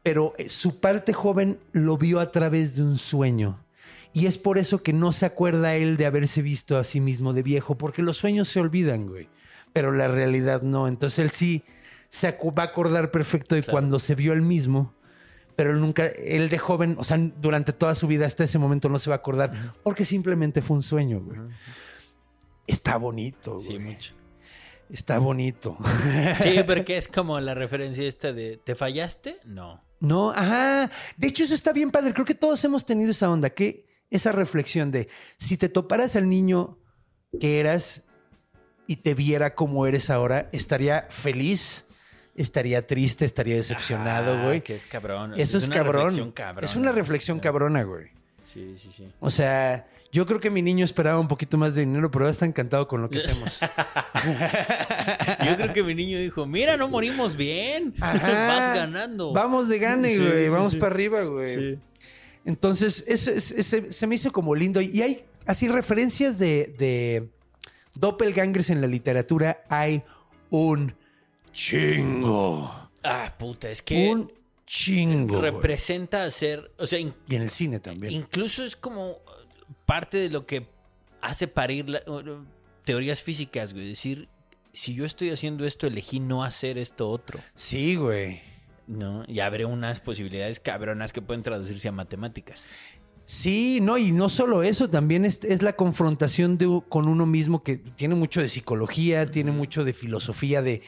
pero eh, su parte joven lo vio a través de un sueño. Y es por eso que no se acuerda él de haberse visto a sí mismo de viejo, porque los sueños se olvidan, güey. Pero la realidad no. Entonces él sí se va a acordar perfecto de cuando se vio él mismo, pero él nunca, él de joven, o sea, durante toda su vida hasta ese momento no se va a acordar, porque simplemente fue un sueño, güey. Está bonito, güey. Sí, mucho. Está bonito. Sí, porque es como la referencia esta de ¿te fallaste? No. No, ajá. De hecho, eso está bien padre. Creo que todos hemos tenido esa onda, que esa reflexión de si te toparas al niño que eras y te viera como eres ahora, estaría feliz, estaría triste, estaría decepcionado, güey. Que es cabrón. Eso es, una cabrón. reflexión cabrona. Es una reflexión cabrona, güey. Sí, sí, sí. O sea, yo creo que mi niño esperaba un poquito más de dinero, pero ahora está encantado con lo que hacemos. Yo creo que mi niño dijo, mira, no morimos bien. Ajá. Vas ganando. Vamos de gane, Sí, güey. sí, Vamos sí. para arriba, güey. Entonces, ese- se me hizo como lindo. Y hay así referencias de, de doppelgangers en la literatura. Hay un chingo. Ah, puta, es que Un chingo. güey. representa hacer, o sea, in- Y en el cine también. incluso es como parte de lo que hace parir la- teorías físicas, güey. Decir, si yo estoy haciendo esto, elegí no hacer esto otro. Sí, güey. ¿No? Y abre unas posibilidades cabronas que pueden traducirse a matemáticas. Sí, no, y no solo eso, también es, es la confrontación de, con uno mismo que tiene mucho de psicología, tiene mucho de filosofía, de...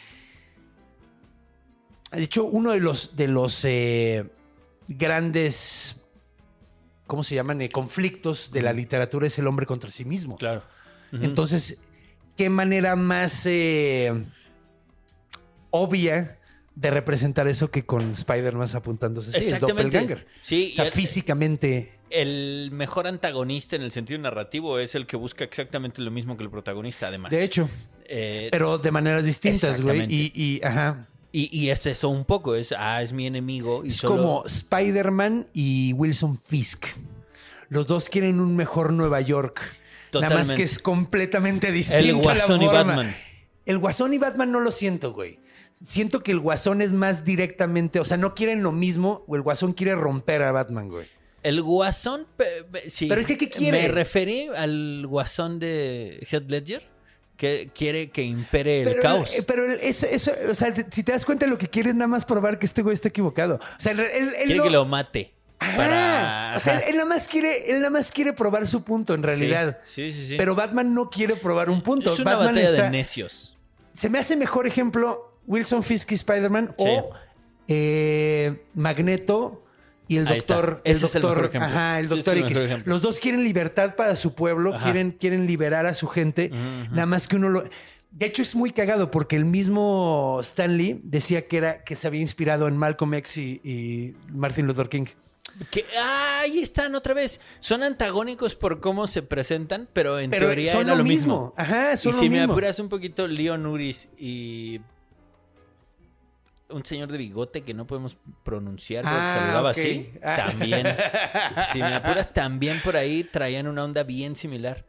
De hecho, uno de los, de los eh, grandes, ¿cómo se llaman? Eh, conflictos de la literatura es el hombre contra sí mismo. Claro. Entonces, ¿qué manera más eh, obvia de representar eso que con Spider-Man apuntándose? Sí, el doppelganger. Sí, o sea, físicamente... El mejor antagonista en el sentido narrativo es el que busca exactamente lo mismo que el protagonista, además. De hecho, Eh, pero de maneras distintas, güey. Y, ajá. Y, y es eso un poco, es, ah, es mi enemigo y Es solo... como Spider-Man y Wilson Fisk. Los dos quieren un mejor Nueva York. Nada más Totalmente. que es completamente distinto. El Guasón y Batman. El Guasón y Batman no lo siento, güey. Siento que el Guasón es más directamente, o sea, no quieren lo mismo, o el Guasón quiere romper a Batman, güey. El guasón, sí. Pero es que, ¿qué quiere? Me referí al guasón de Heath Ledger, que quiere que impere el pero, caos. eh, Pero el- eso, eso, o sea, si te das cuenta, lo que quiere es nada más probar que este güey está equivocado. O sea, él, él- él quiere no- que lo mate. Ajá. Para... O sea, él, nada más quiere, él nada más quiere probar su punto en realidad. Sí, sí, sí. Pero Batman no quiere probar un punto. es una Batman batalla está- de necios. Se me hace mejor ejemplo Wilson Fisk y Spider-Man Sí. o eh, Magneto y el doctor. El Ese es el doctor, mejor ejemplo. Ajá, el es doctor el X. Los dos quieren libertad para su pueblo, Ajá. quieren, quieren liberar a su gente. Nada más que uno lo. De hecho, es muy cagado porque el mismo Stanley decía que era que se había inspirado en Malcolm X y, y Martin Luther King. Que, ah, ahí están otra vez. Son antagónicos por cómo se presentan, pero en Pero teoría son era lo mismo. mismo. Ajá, son y lo si me apuras un poquito, Leon Uris y un señor de bigote que no podemos pronunciar, pero que Ah, saludaba así, Ah. también. si me apuras, también por ahí traían una onda bien similar.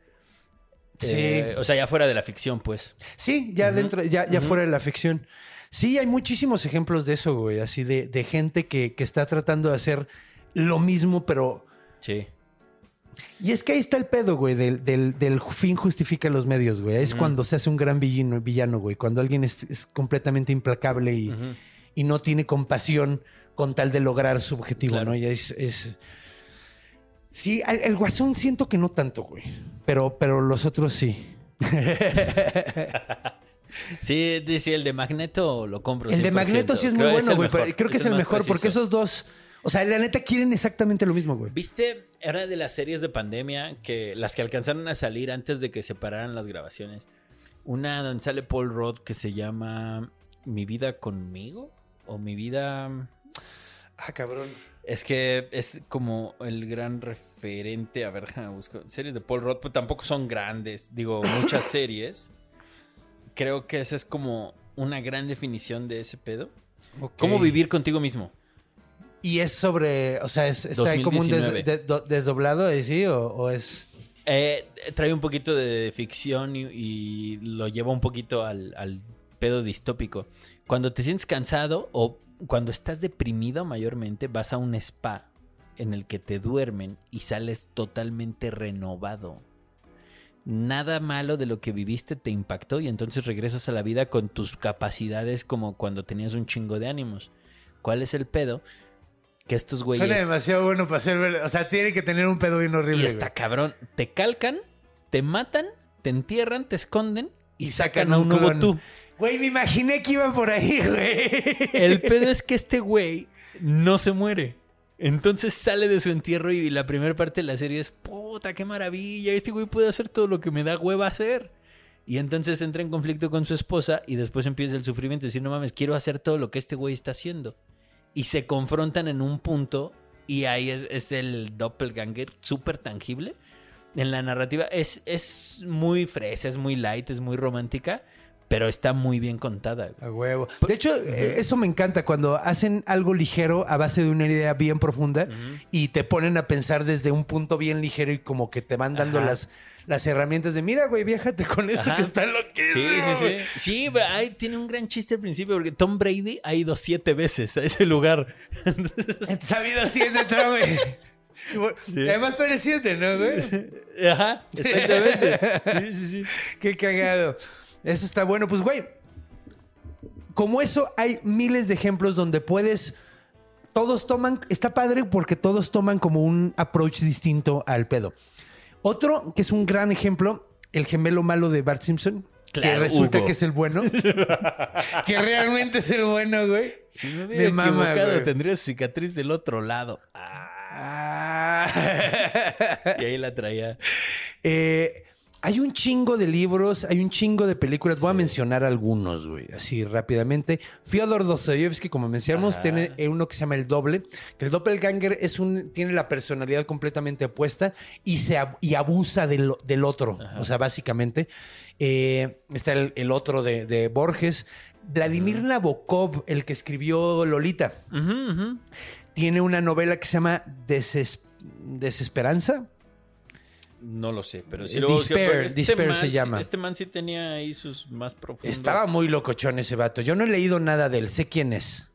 Sí. Eh, o sea, ya fuera de la ficción, pues. Sí, ya dentro, ya, ya fuera de la ficción. Sí, hay muchísimos ejemplos de eso, güey. Así de, de gente que, que está tratando de hacer lo mismo, pero. Sí. Y es que ahí está el pedo, güey, del, del, del fin justifica los medios, güey. Es cuando se hace un gran villano, villano güey. Cuando alguien es, es completamente implacable y, y no tiene compasión con tal de lograr su objetivo, Claro. ¿no? Y es, es- Sí, el, el guasón siento que no tanto, güey. Pero, pero los otros sí. Sí, sí, el de Magneto lo compro. El de 100%. Magneto sí es muy Creo bueno, güey. pero. Creo que es el mejor porque esos dos. O sea, la neta quieren exactamente lo mismo, güey. ¿Viste? Era de las series de pandemia que las que alcanzaron a salir antes de que se pararan las grabaciones. Una donde sale Paul Rudd que se llama Mi vida conmigo o Mi vida Ah, cabrón. es que es como el gran referente, a ver, déjame busco series de Paul Rudd, pues tampoco son grandes, digo, muchas series. Creo que esa es como una gran definición de ese pedo. ¿Cómo vivir contigo mismo? Y es sobre. O sea, es, está ahí como un des- 2019. de- do- desdoblado, ¿eh? ¿sí? O, o es. Eh, trae un poquito de ficción y, y lo lleva un poquito al, al pedo distópico. Cuando te sientes cansado o cuando estás deprimido mayormente, vas a un spa en el que te duermen y sales totalmente renovado. Nada malo de lo que viviste te impactó y entonces regresas a la vida con tus capacidades como cuando tenías un chingo de ánimos. ¿Cuál es el pedo? Que estos güeyes... Suena demasiado bueno para ser verdad. O sea, tiene que tener un pedo bien horrible. Y está güey. cabrón. Te calcan, te matan, te entierran, te esconden y, Y sacan, sacan a un nuevo tú. Güey, me imaginé que iba por ahí, güey. El pedo es que este güey no se muere. Entonces sale de su entierro y la primera parte de la serie es, puta, qué maravilla, este güey puede hacer todo lo que me da hueva hacer. Y entonces entra en conflicto con su esposa y después empieza el sufrimiento, decir, no mames, quiero hacer todo lo que este güey está haciendo. Y se confrontan en un punto y ahí es, es el doppelganger súper tangible. En la narrativa es, es muy fresa, es muy light, es muy romántica, pero está muy bien contada. A huevo. De hecho, eh, eso me encanta cuando hacen algo ligero a base de una idea bien profunda y te ponen a pensar desde un punto bien ligero y como que te van dando Ajá. las, las herramientas de mira, güey, viájate con esto Ajá. que está loquísimo. Sí, sí, güey". sí. Sí, pero ahí tiene un gran chiste al principio porque Tom Brady ha ido siete veces a ese lugar. Sabido siete, güey. Bueno, Además tú eres siete, ¿no, güey? Ajá, exactamente. Sí, sí, sí. Qué cagado. Eso está bueno. Pues, güey, como eso hay miles de ejemplos donde puedes... Todos toman... Está padre porque todos toman como un approach distinto al pedo. Otro, que es un gran ejemplo, el gemelo malo de Bart Simpson. que resulta Hugo. que es el bueno. que realmente es el bueno, güey. Si me hubiera Me mama, güey. tendría su cicatriz del otro lado. Ah. Y ahí la traía. Eh, hay un chingo de libros, hay un chingo de películas. Voy a mencionar algunos, güey, así rápidamente. Fyodor Dostoyevsky, como mencionamos, Ajá. tiene uno que se llama El Doble. Que el doppelganger es un, tiene la personalidad completamente opuesta y, se, y abusa del, del otro. O sea, básicamente. Eh, está el, el otro de, de Borges. Vladimir Nabokov, el que escribió Lolita, tiene una novela que se llama Deses- Desesperanza. No lo sé, pero Eh, sí lo busqué, Despair, este Despair man se llama. Este man sí tenía ahí sus más profundos. Estaba muy locochón ese vato. Yo no he leído nada de él, sé quién es.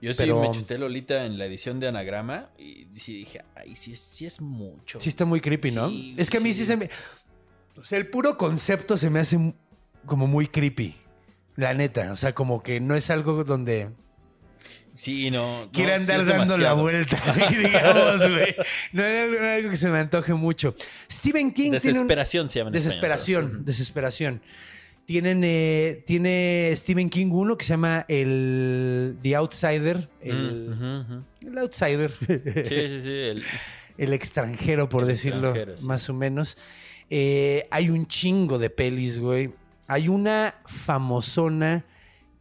Yo sí me chuté Lolita en la edición de Anagrama y sí dije, ay, sí, es- sí es mucho. Sí está muy creepy, ¿no? Sí, es que a mí sí. sí. se me... O sea, el puro concepto se me hace como muy creepy. La neta. O sea, como que no es algo donde Sí, no. no, quiera sí andar dando la vuelta, digamos, güey. No es algo, que se me antoje mucho. Stephen King tiene un- Desesperación se llama en Desesperación, desesperación. Tienen, eh, tiene Stephen King uno que se llama el The Outsider. El, Mm, el Outsider. Sí, sí, sí. el- el extranjero, por El decirlo extranjero, sí. más o menos. Eh, hay un chingo de pelis, güey. Hay una famosona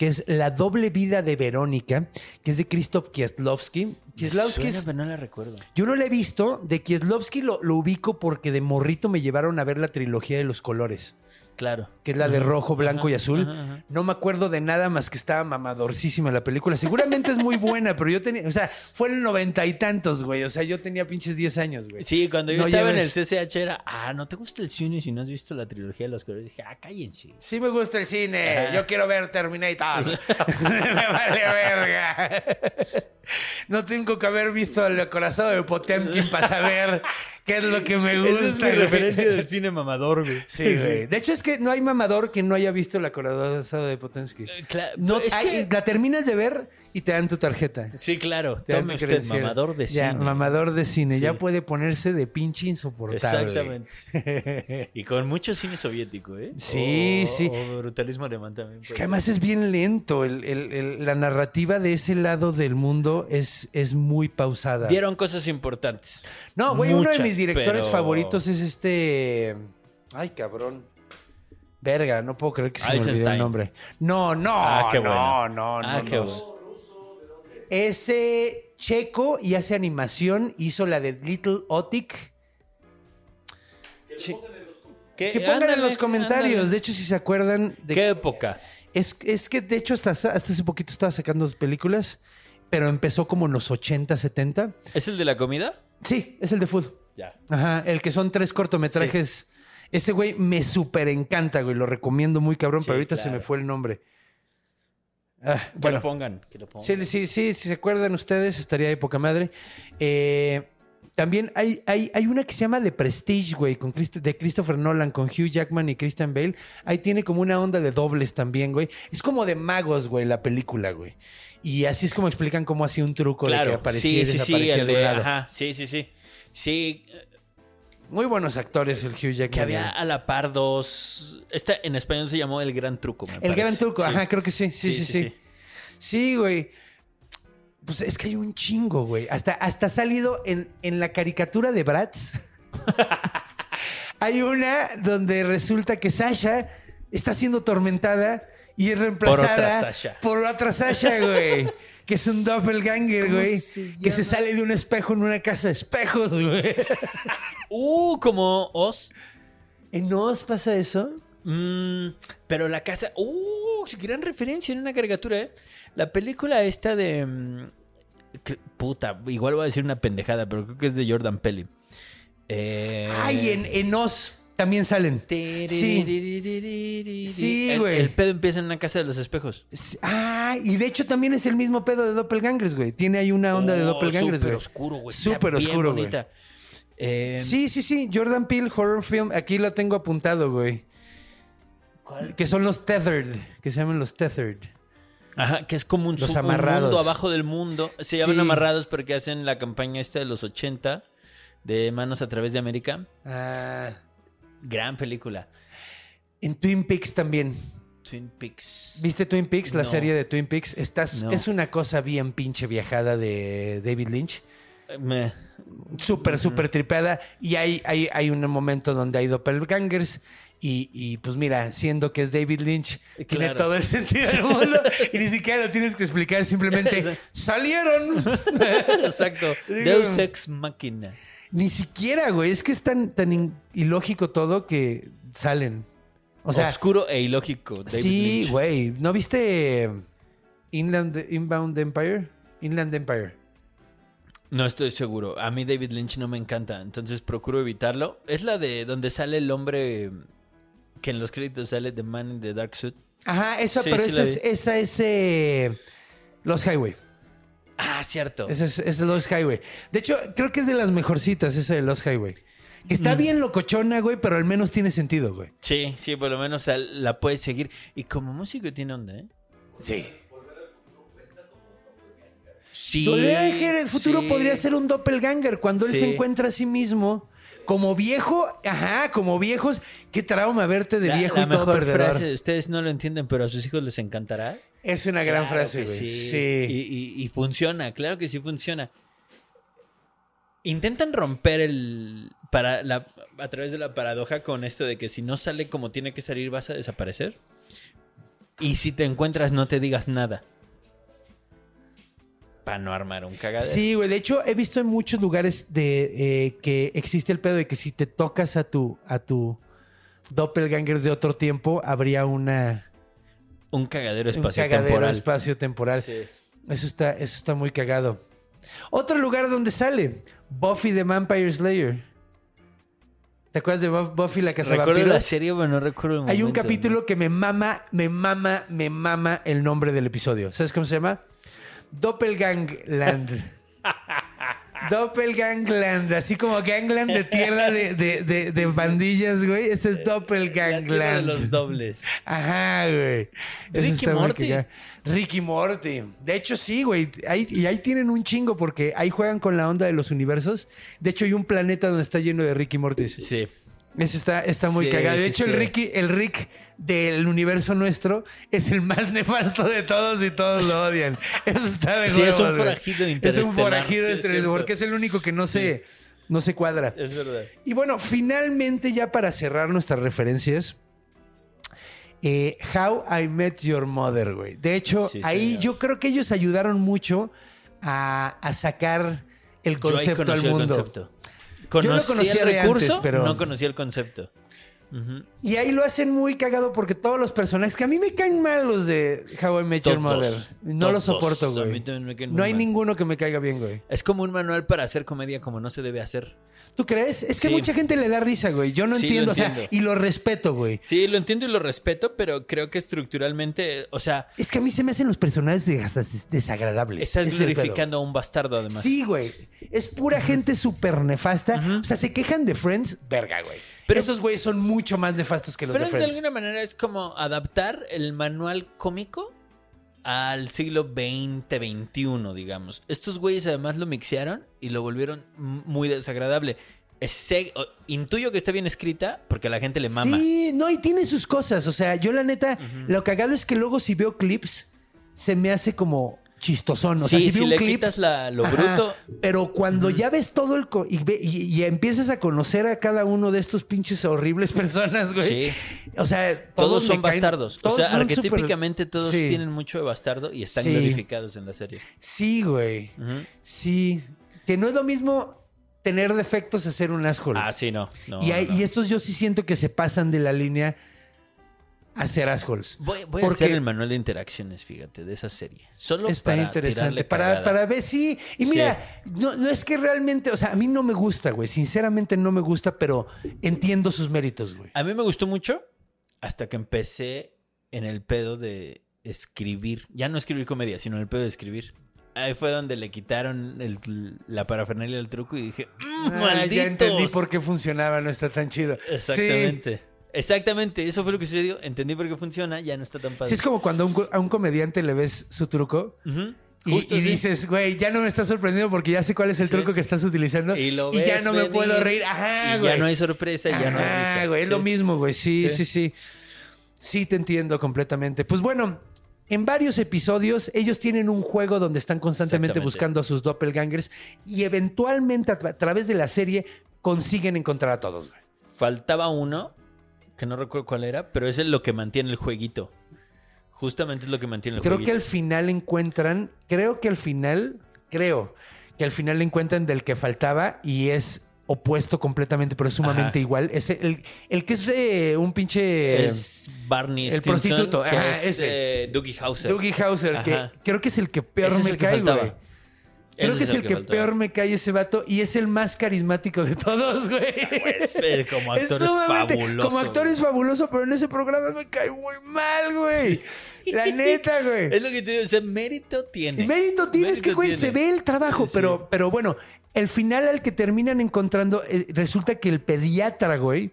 que es La doble vida de Verónica, que es de Krzysztof Kieslowski. Kieslowski Suena, es- pero no la recuerdo. yo no la he visto. De Kieslowski lo, lo ubico porque de morrito me llevaron a ver la trilogía de los colores, Claro. que es la de rojo, blanco y azul. ajá, ajá. No me acuerdo de nada más que estaba mamadorcísima la película. Seguramente es muy buena, pero yo tenía, o sea, fue en el noventa y tantos, güey. O sea, yo tenía pinches 10 años, güey. Sí, cuando yo No estaba en el CCH era, ah, ¿no te gusta el cine si no has visto la trilogía de los colores? Dije, ah, cállense. Sí me gusta el cine. Yo quiero ver Terminator. me vale verga. No tengo que haber visto el corazón de Potemkin para saber qué es lo que me gusta. Esa es mi güey. referencia del cine mamador, güey. Sí, güey. De hecho, es que no hay mamador que no haya visto la corazón de Potensky. Cla- No, es hay- que- La termineas de ver y te dan tu tarjeta. Sí, claro. Te Tome usted, mamador de Ya, cine. mamador de cine. Sí. Ya puede ponerse de pinche insoportable. Exactamente. y con mucho cine soviético, ¿eh? Sí, O- sí. O brutalismo alemán también. Es puede que además es bien lento. El- el- el- la narrativa de ese lado del mundo es, es muy pausada. Vieron cosas importantes. No, güey, uno de mis directores pero- favoritos es este. Ay, cabrón. Verga, no puedo creer que se me olvidó el nombre. No, no, Ah, qué no, bueno. no, no. Ah, qué no. Ese checo y hace animación, hizo la de Little Otic. Que pongan en los comentarios. ándale. De hecho, si se acuerdan de ¿Qué época? Es, es que de hecho hasta, hasta hace poquito estaba sacando películas, pero empezó como en los 80, 70. ¿Es el de la comida? Sí, es el de Food. Ya. Ajá, el que son tres cortometrajes. Ese güey me súper encanta, güey. Lo recomiendo muy cabrón, Sí, pero ahorita se me fue el nombre. Ah, Que bueno, lo pongan. Que lo pongan. sí, sí, sí, si se acuerdan ustedes, estaría de poca madre. Eh, también hay, hay, hay una que se llama The Prestige, güey, con Christ- de Christopher Nolan, con Hugh Jackman y Christian Bale. Ahí tiene como una onda de dobles también, güey. Es como de magos, güey, la película, güey. Y así es como explican cómo hacía un truco de que Claro, aparecía sí, y sí, sí, desaparecía el de un de, lado. ajá, sí, sí, sí. Sí, Muy buenos actores el Hugh Jackman. que había a la par dos. Esta en español se llamó El Gran Truco. me El parece. gran truco, Sí. ajá, creo que sí, sí, sí, sí. Sí, güey. Pues es que hay un chingo, güey. Hasta, hasta ha salido en, en la caricatura de Bratz. hay una donde resulta que Sasha está siendo tormentada y es reemplazada Por otra Sasha. por otra Sasha, güey. Que es un doppelganger, ¿Cómo güey. se Que se sale de un espejo en una casa de espejos, güey. Uh, como Oz. ¿En Oz pasa eso? Mm, pero la casa. Uh, gran referencia en una caricatura, ¿eh? La película esta de. mm, que- puta, igual voy a decir una pendejada, pero creo que es de Jordan Pelly. Eh, Ay, en, en Oz también salen. Sí. Sí, güey. El pedo empieza en una casa de los espejos. Sí, Ah, y de hecho también es el mismo pedo de Doppelgangers, güey. Tiene ahí una onda de Oh, Doppelgangers, Súper güey. oscuro, güey. Súper oscuro, güey. bonita. Eh, Sí, sí, sí. Jordan Peele Horror Film. Aquí lo tengo apuntado, güey. Que son los Tethered. Que se llaman los Tethered. Ajá, que es como un, Los amarrados. mundo abajo del mundo. Se llaman Sí. amarrados porque hacen la campaña esta de los 80 de Manos a través de América. Ah, Gran película. en Twin Peaks también. Twin Peaks. ¿Viste Twin Peaks? La No. serie de Twin Peaks. Estás, No. Es una cosa bien pinche viajada de David Lynch. Eh, me- Súper, súper tripeada. Y hay, hay, hay un momento donde hay doppelgangers. Y, y, pues mira, siendo que es David Lynch, tiene todo el sentido del mundo. y ni siquiera lo tienes que explicar, simplemente ¡salieron! Exacto. Deus Ex Machina. Ni siquiera, güey. Es que es tan, tan ilógico todo que salen. O sea, Oscuro e ilógico. David sí, Lynch. güey. ¿No viste Inland, Inbound Empire? Inland Empire. No estoy seguro. A mí David Lynch no me encanta, entonces procuro evitarlo. Es la de donde sale el hombre que en los créditos sale The Man in the Dark Suit. Ajá, eso, Sí, pero sí esa, es, esa es eh, Los Highway. Ah, cierto. Esa es, es Los Highway. De hecho, creo que es de las mejorcitas esa de Los Highway. Que está bien locochona, güey, pero al menos tiene sentido, güey. Sí, sí, por lo menos la puedes seguir. Y como músico tiene onda, ¿eh? Sí. Sí. Doppelganger futuro sí. podría ser un doppelganger cuando él Sí. se encuentra a sí mismo como viejo, ajá, como viejos. Qué trauma verte de La, viejo la y todo mejor perdedor. frase, ustedes no lo entienden, pero a sus hijos les encantará. Es una gran Claro frase, güey. Sí. Sí. Y, y- y funciona, claro que sí funciona. Intentan romper el. Para la, a través de la paradoja con esto de que si no sale como tiene que salir, vas a desaparecer. Y si te encuentras, no te digas nada. Para no armar un cagadero. Sí, güey. De hecho, he visto en muchos lugares de eh, que existe el pedo de que si te tocas a tu, a tu doppelganger de otro tiempo, habría una Un cagadero un espacio cagadero temporal. espacio temporal. Sí. Eso está, eso está muy cagado. Otro lugar donde sale Buffy the Vampire Slayer. ¿Te acuerdas de Bu- Buffy la casa Recuerdo la serie, pero no recuerdo el Hay un momento, capítulo que me mama, me mama, me mama el nombre del episodio. ¿Sabes cómo se llama? Doppelgangland. Doppelgangland, así como Gangland de tierra de, de, de, de bandillas, güey. Este es de Doppelgangland. los dobles. Ajá, güey. Eso Ricky Morty. Ricky Morty. De hecho, sí, güey. Ahí, y ahí tienen un chingo porque ahí juegan con la onda de los universos. De hecho, hay un planeta donde está lleno de Ricky Morty. Sí. Ese está, está muy Sí, cagado. De hecho, sí. el Ricky, el Rick del universo nuestro es el más nefasto de todos y todos lo odian. Eso está de Sí, es un forajido Es un forajido sí, es porque es el único que no se, no se cuadra. Es verdad. Y bueno, finalmente, ya para cerrar nuestras referencias, eh, How I Met Your Mother, güey. De hecho, Sí, ahí señor. yo creo que ellos ayudaron mucho a, a sacar el Yo ahí concepto al conocí el mundo. concepto. Conocí conocía el recurso, antes, pero- no conocía el concepto. Y ahí lo hacen muy cagado porque todos los personajes, que a mí me caen mal los de How I Met Your Mother. No los soporto, güey. No hay mal. ninguno que me caiga bien, güey. Es como un manual para hacer comedia como no se debe hacer. ¿Tú crees? Es que Sí. mucha gente le da risa, güey. Yo no Sí, lo entiendo, o sea, entiendo. y lo respeto, güey. Sí, lo entiendo y lo respeto, pero creo que estructuralmente, o sea, Es que a mí se me hacen los personajes des- desagradables. estás es glorificando a un bastardo además. Sí, güey. Es pura gente súper nefasta. O sea, se quejan de Friends, verga, güey. Pero esos güeyes son mucho más nefastos que los Friends de de Friends. alguna manera es como adaptar el manual cómico al siglo XX, XXI, digamos. Estos güeyes además lo mixearon y lo volvieron muy desagradable. Ese- intuyo que está bien escrita porque a la gente le mama. Sí, no, y tiene sus cosas. O sea, yo la neta, lo cagado es que luego si veo clips, se me hace como chistosón. O sea, Sí, si, le clip, quitas la- lo Ajá, bruto. Pero cuando ya ves todo el... co- y, ve- y- y empiezas a conocer a cada uno de estos pinches horribles personas, güey. Sí. O sea, Todos todos son caen- bastardos. O sea, arquetípicamente todos Sí. tienen mucho de bastardo y están Sí. glorificados en la serie. Sí, güey. Sí. Que no es lo mismo tener defectos a ser un asshole. Ah, sí, no. no, y, hay- no. y estos yo sí siento que se pasan de la línea a ser assholes. Voy, voy a Porque hacer el manual de interacciones, fíjate, de esa serie. Solo está para interesante. Para, para ver, sí. Y mira, no, no es que realmente, o sea, a mí no me gusta, güey. Sinceramente no me gusta, pero entiendo sus méritos, güey. A mí me gustó mucho hasta que empecé en el pedo de escribir. Ya no escribir comedia, sino en el pedo de escribir. Ahí fue donde le quitaron el- la parafernalia del truco y dije, "Mm, Ah, ya entendí por qué funcionaba, no está tan chido. Exactamente. Exactamente, eso fue lo que sucedió. Entendí por qué funciona, ya no está tan padre. sí es como cuando a un, co- a un comediante le ves su truco. Y, justo y así. dices, güey, ya no me estás sorprendiendo porque ya sé cuál es el Sí. truco que estás utilizando. Y lo ya no me venir, puedo reír. Ajá, y güey. ya no hay sorpresa, y ya no hay risa. güey, es Sí. lo mismo, güey. Sí, sí, Sí. sí. Te entiendo completamente. Pues bueno, en varios episodios ellos tienen un juego donde están constantemente buscando a sus doppelgangers y eventualmente a, tra- a través de la serie consiguen encontrar a todos. Faltaba uno, que no recuerdo cuál era, pero ese es lo que mantiene el jueguito. Justamente es lo que mantiene el Creo jueguito. que al final encuentran, creo que al final, creo que al final encuentran del que faltaba y es opuesto completamente, pero es sumamente Ajá. igual. Es el, el que es eh, un pinche... Es Barney el Stinson, prostituto, que ajá, es ese. eh, Dougie Hauser. Dougie Hauser, que creo que es el que peor Ese me cae, güey. Creo que es el que, peor me cae ese vato y es el más carismático de todos, güey. Pues, eh, como actor es sumamente- fabuloso, Como actor es fabuloso, pero en ese programa me cae muy mal, güey. La neta, güey. Es lo que te digo, o sea, mérito tiene. Y mérito tienes que, Mérito güey, tiene. se ve el trabajo, Sí. pero, pero bueno, el final al que terminan encontrando, eh, resulta que el pediatra, güey,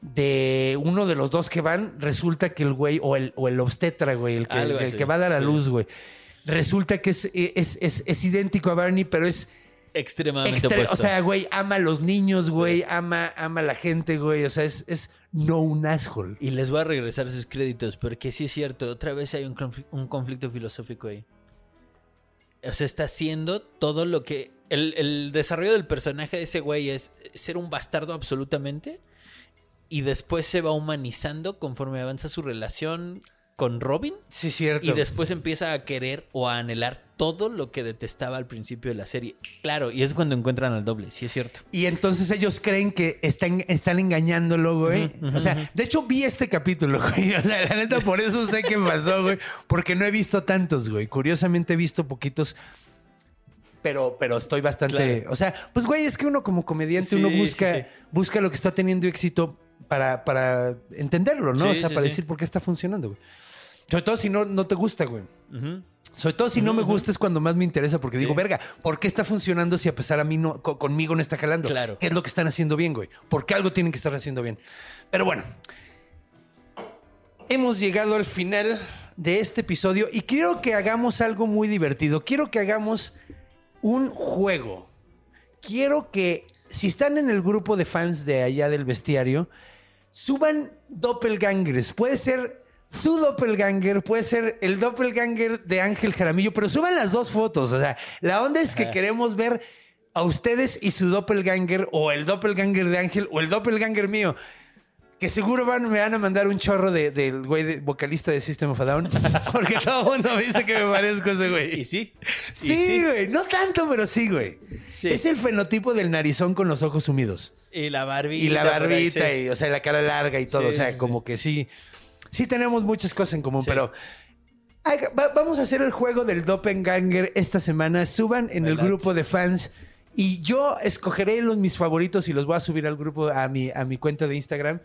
de uno de los dos que van, resulta que el güey, o el, o el obstetra, güey, el que, el que va a dar a sí. luz, güey, resulta que es, es, es, es idéntico a Barney, pero es... Extremadamente extre- opuesto. o sea, güey, ama a los niños, güey, ama, ama a la gente, güey, o sea, es, es no un asshole. Y les voy a regresar sus créditos, porque sí es cierto, otra vez hay un conflicto filosófico ahí. O sea, está haciendo todo lo que... El, el desarrollo del personaje de ese güey es ser un bastardo absolutamente y después se va humanizando conforme avanza su relación con Robin Sí, cierto. y después empieza a querer o a anhelar todo lo que detestaba al principio de la serie. Claro, y es cuando encuentran al doble, sí es cierto. Y entonces ellos creen que están, están engañándolo, güey. o sea, de hecho vi este capítulo, güey. O sea, la neta, por eso sé qué pasó, güey. Porque no he visto tantos, güey. Curiosamente he visto poquitos. Pero, pero estoy bastante. Claro. O sea, pues, güey, es que uno como comediante, Sí, uno busca, sí. busca lo que está teniendo éxito para, para entenderlo, ¿no? o sea, para decir por qué está funcionando, güey. Sobre todo si no, no te gusta, güey. Sobre todo si no me gusta es cuando más me interesa porque digo, verga, ¿por qué está funcionando si a pesar a mí no, co- conmigo no está jalando? Claro. ¿Qué es lo que están haciendo bien, güey? ¿Por qué algo tienen que estar haciendo bien? Pero bueno, hemos llegado al final de este episodio y quiero que hagamos algo muy divertido. Quiero que hagamos un juego. Quiero que, si están en el grupo de fans de allá del bestiario, suban doppelgangers. Puede ser su doppelganger, puede ser el doppelganger de Ángel Jaramillo, pero suban las dos fotos. O sea, la onda es que queremos ver a ustedes y su doppelganger, o el doppelganger de Ángel, o el doppelganger mío. Que seguro van, me van a mandar un chorro de- del güey de- vocalista de System of a Down. Porque todo el mundo me dice que me parezco a ese güey. Y sí. y Sí, güey. No tanto, pero sí, güey. Sí. Es el fenotipo del narizón con los ojos sumidos. Y la barbita. Y la barbita, y, o sea, la cara larga y todo. O sea, como que sí. Sí tenemos muchas cosas en común, Sí. pero... va- vamos a hacer el juego del Doppelganger esta semana. Suban en el grupo de fans. Y yo escogeré los mis favoritos y los voy a subir al grupo, a mi, a mi cuenta de Instagram,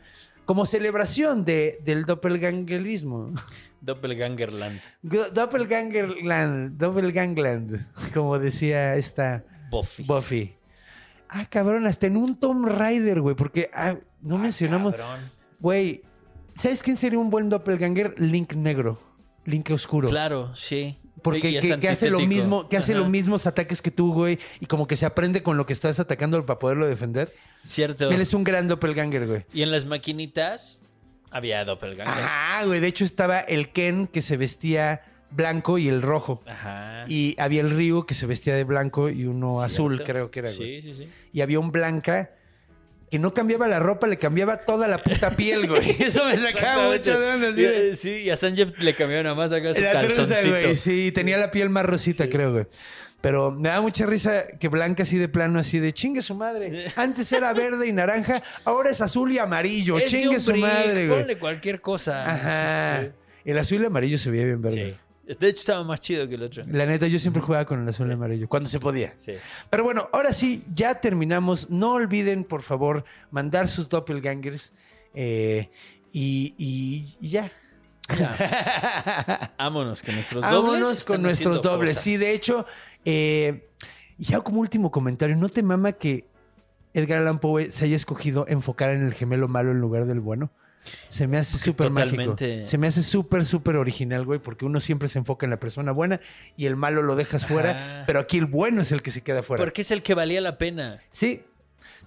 como celebración de, del doppelgangerismo. Doppelgangerland. Doppelgangerland, Doppelgangland, como decía esta Buffy. Buffy. Ah, cabrón, hasta en un Tomb Raider, güey, porque ah, no mencionamos. Cabrón. Güey, ¿sabes quién sería un buen doppelganger? Link negro, Link oscuro. Claro, sí. Porque que, que hace lo mismo, que hace los mismos ataques que tú, güey, y como que se aprende con lo que estás atacando para poderlo defender. Cierto. Él es un gran doppelganger, güey. Y en las maquinitas había doppelganger. Ajá, güey. De hecho, estaba el Ken que se vestía blanco y el rojo. Ajá. Y había el Ryu que se vestía de blanco y uno Cierto. azul, creo que era, güey. Sí, sí, sí. Y había un blanca que no cambiaba la ropa, le cambiaba toda la puta piel, güey. Eso me sacaba mucho de onda. de- eh, Sí, y a Sanjeev le cambiaron nada más acá su La calzoncito. güey. Sí, tenía la piel más rosita, creo, güey. Pero me da mucha risa que Blanca así de plano, así de chingue su madre. Antes era verde y naranja, ahora es azul y amarillo. Es chingue su brick, madre, güey. Ponle cualquier cosa. Ajá. El azul y amarillo se veía bien verde. Sí. De hecho, estaba más chido que el otro. La neta, yo siempre jugaba con el azul y amarillo, cuando se podía. Sí. Pero bueno, ahora sí, ya terminamos. No olviden, por favor, mandar sus doppelgangers. eh, y, y- y ya. Vámonos con nuestros dobles. Vámonos con nuestros dobles. cosas. Sí, de hecho, eh, ya como último comentario, ¿no te mama que Edgar Allan Poe se haya escogido enfocar en el gemelo malo en lugar del bueno? Se me hace súper mágico. Se me hace súper, súper original, güey, porque uno siempre se enfoca en la persona buena y el malo lo dejas fuera, pero aquí el bueno es el que se queda fuera. Porque es el que valía la pena. Sí.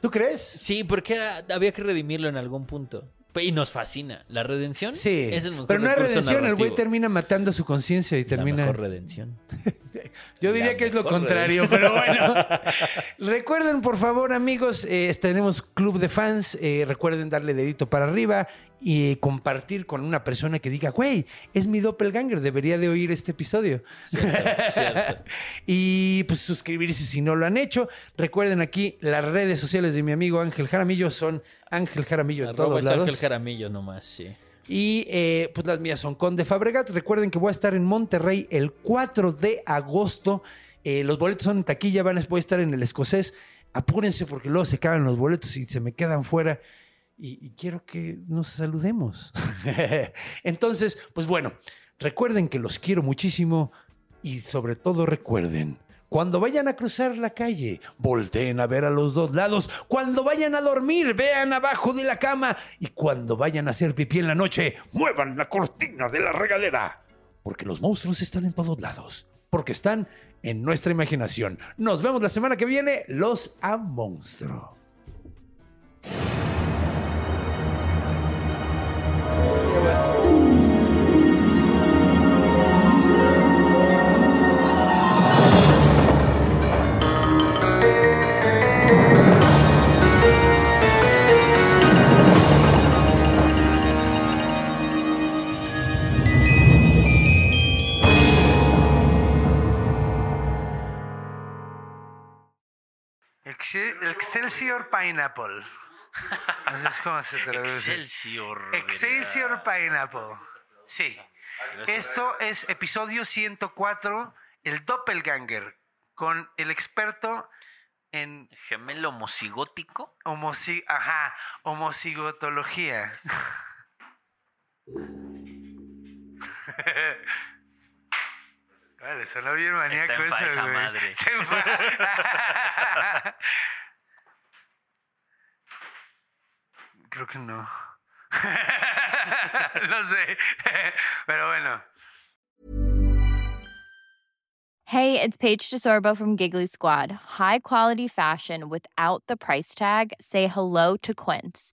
¿Tú crees? Sí, porque era- había que redimirlo en algún punto. Y nos fascina. La redención Sí. es el mejor pero no hay recurso redención, el güey termina matando a su conciencia y La termina. mejor redención. Yo diría La que es lo contrario, pero bueno. recuerden, por favor, amigos, eh, tenemos club de fans. eh, recuerden darle dedito para arriba y compartir con una persona que diga, güey, es mi doppelganger, debería de oír este episodio. cierto. y pues suscribirse si no lo han hecho. Recuerden aquí, las redes sociales de mi amigo Ángel Jaramillo son Ángel Jaramillo en Arroba todos lados. Ángel Jaramillo nomás, sí. Y eh, pues las mías son Conde Fabregat. Recuerden que voy a estar en Monterrey el 4 de agosto. Eh, los boletos son en taquilla, van voy a estar en el escocés. Apúrense porque luego se acaban los boletos y se me quedan fuera. Y, quiero que nos saludemos. Entonces, pues bueno, recuerden que los quiero muchísimo y sobre todo recuerden. Cuando vayan a cruzar la calle, volteen a ver a los dos lados. Cuando vayan a dormir, vean abajo de la cama. Y cuando vayan a hacer pipí en la noche, muevan la cortina de la regadera. Porque los monstruos están en todos lados. Porque están en nuestra imaginación. Nos vemos la semana que viene. Los a monstruo. Excelsior Pineapple. Así es como se traduce. Excelsior. Excelsior Pineapple. Sí. Esto es episodio 104, el Doppelganger, con el experto en Gemelo homocigótico. homoci ajá, homocigotología. Vale, sonó bien maníaco Está en eso, falsa güey. madre. Está en fa- Creo que no. no sé. Pero bueno. Hey, it's Paige DeSorbo from Giggly Squad. High quality fashion without the price tag. Say hello to Quince.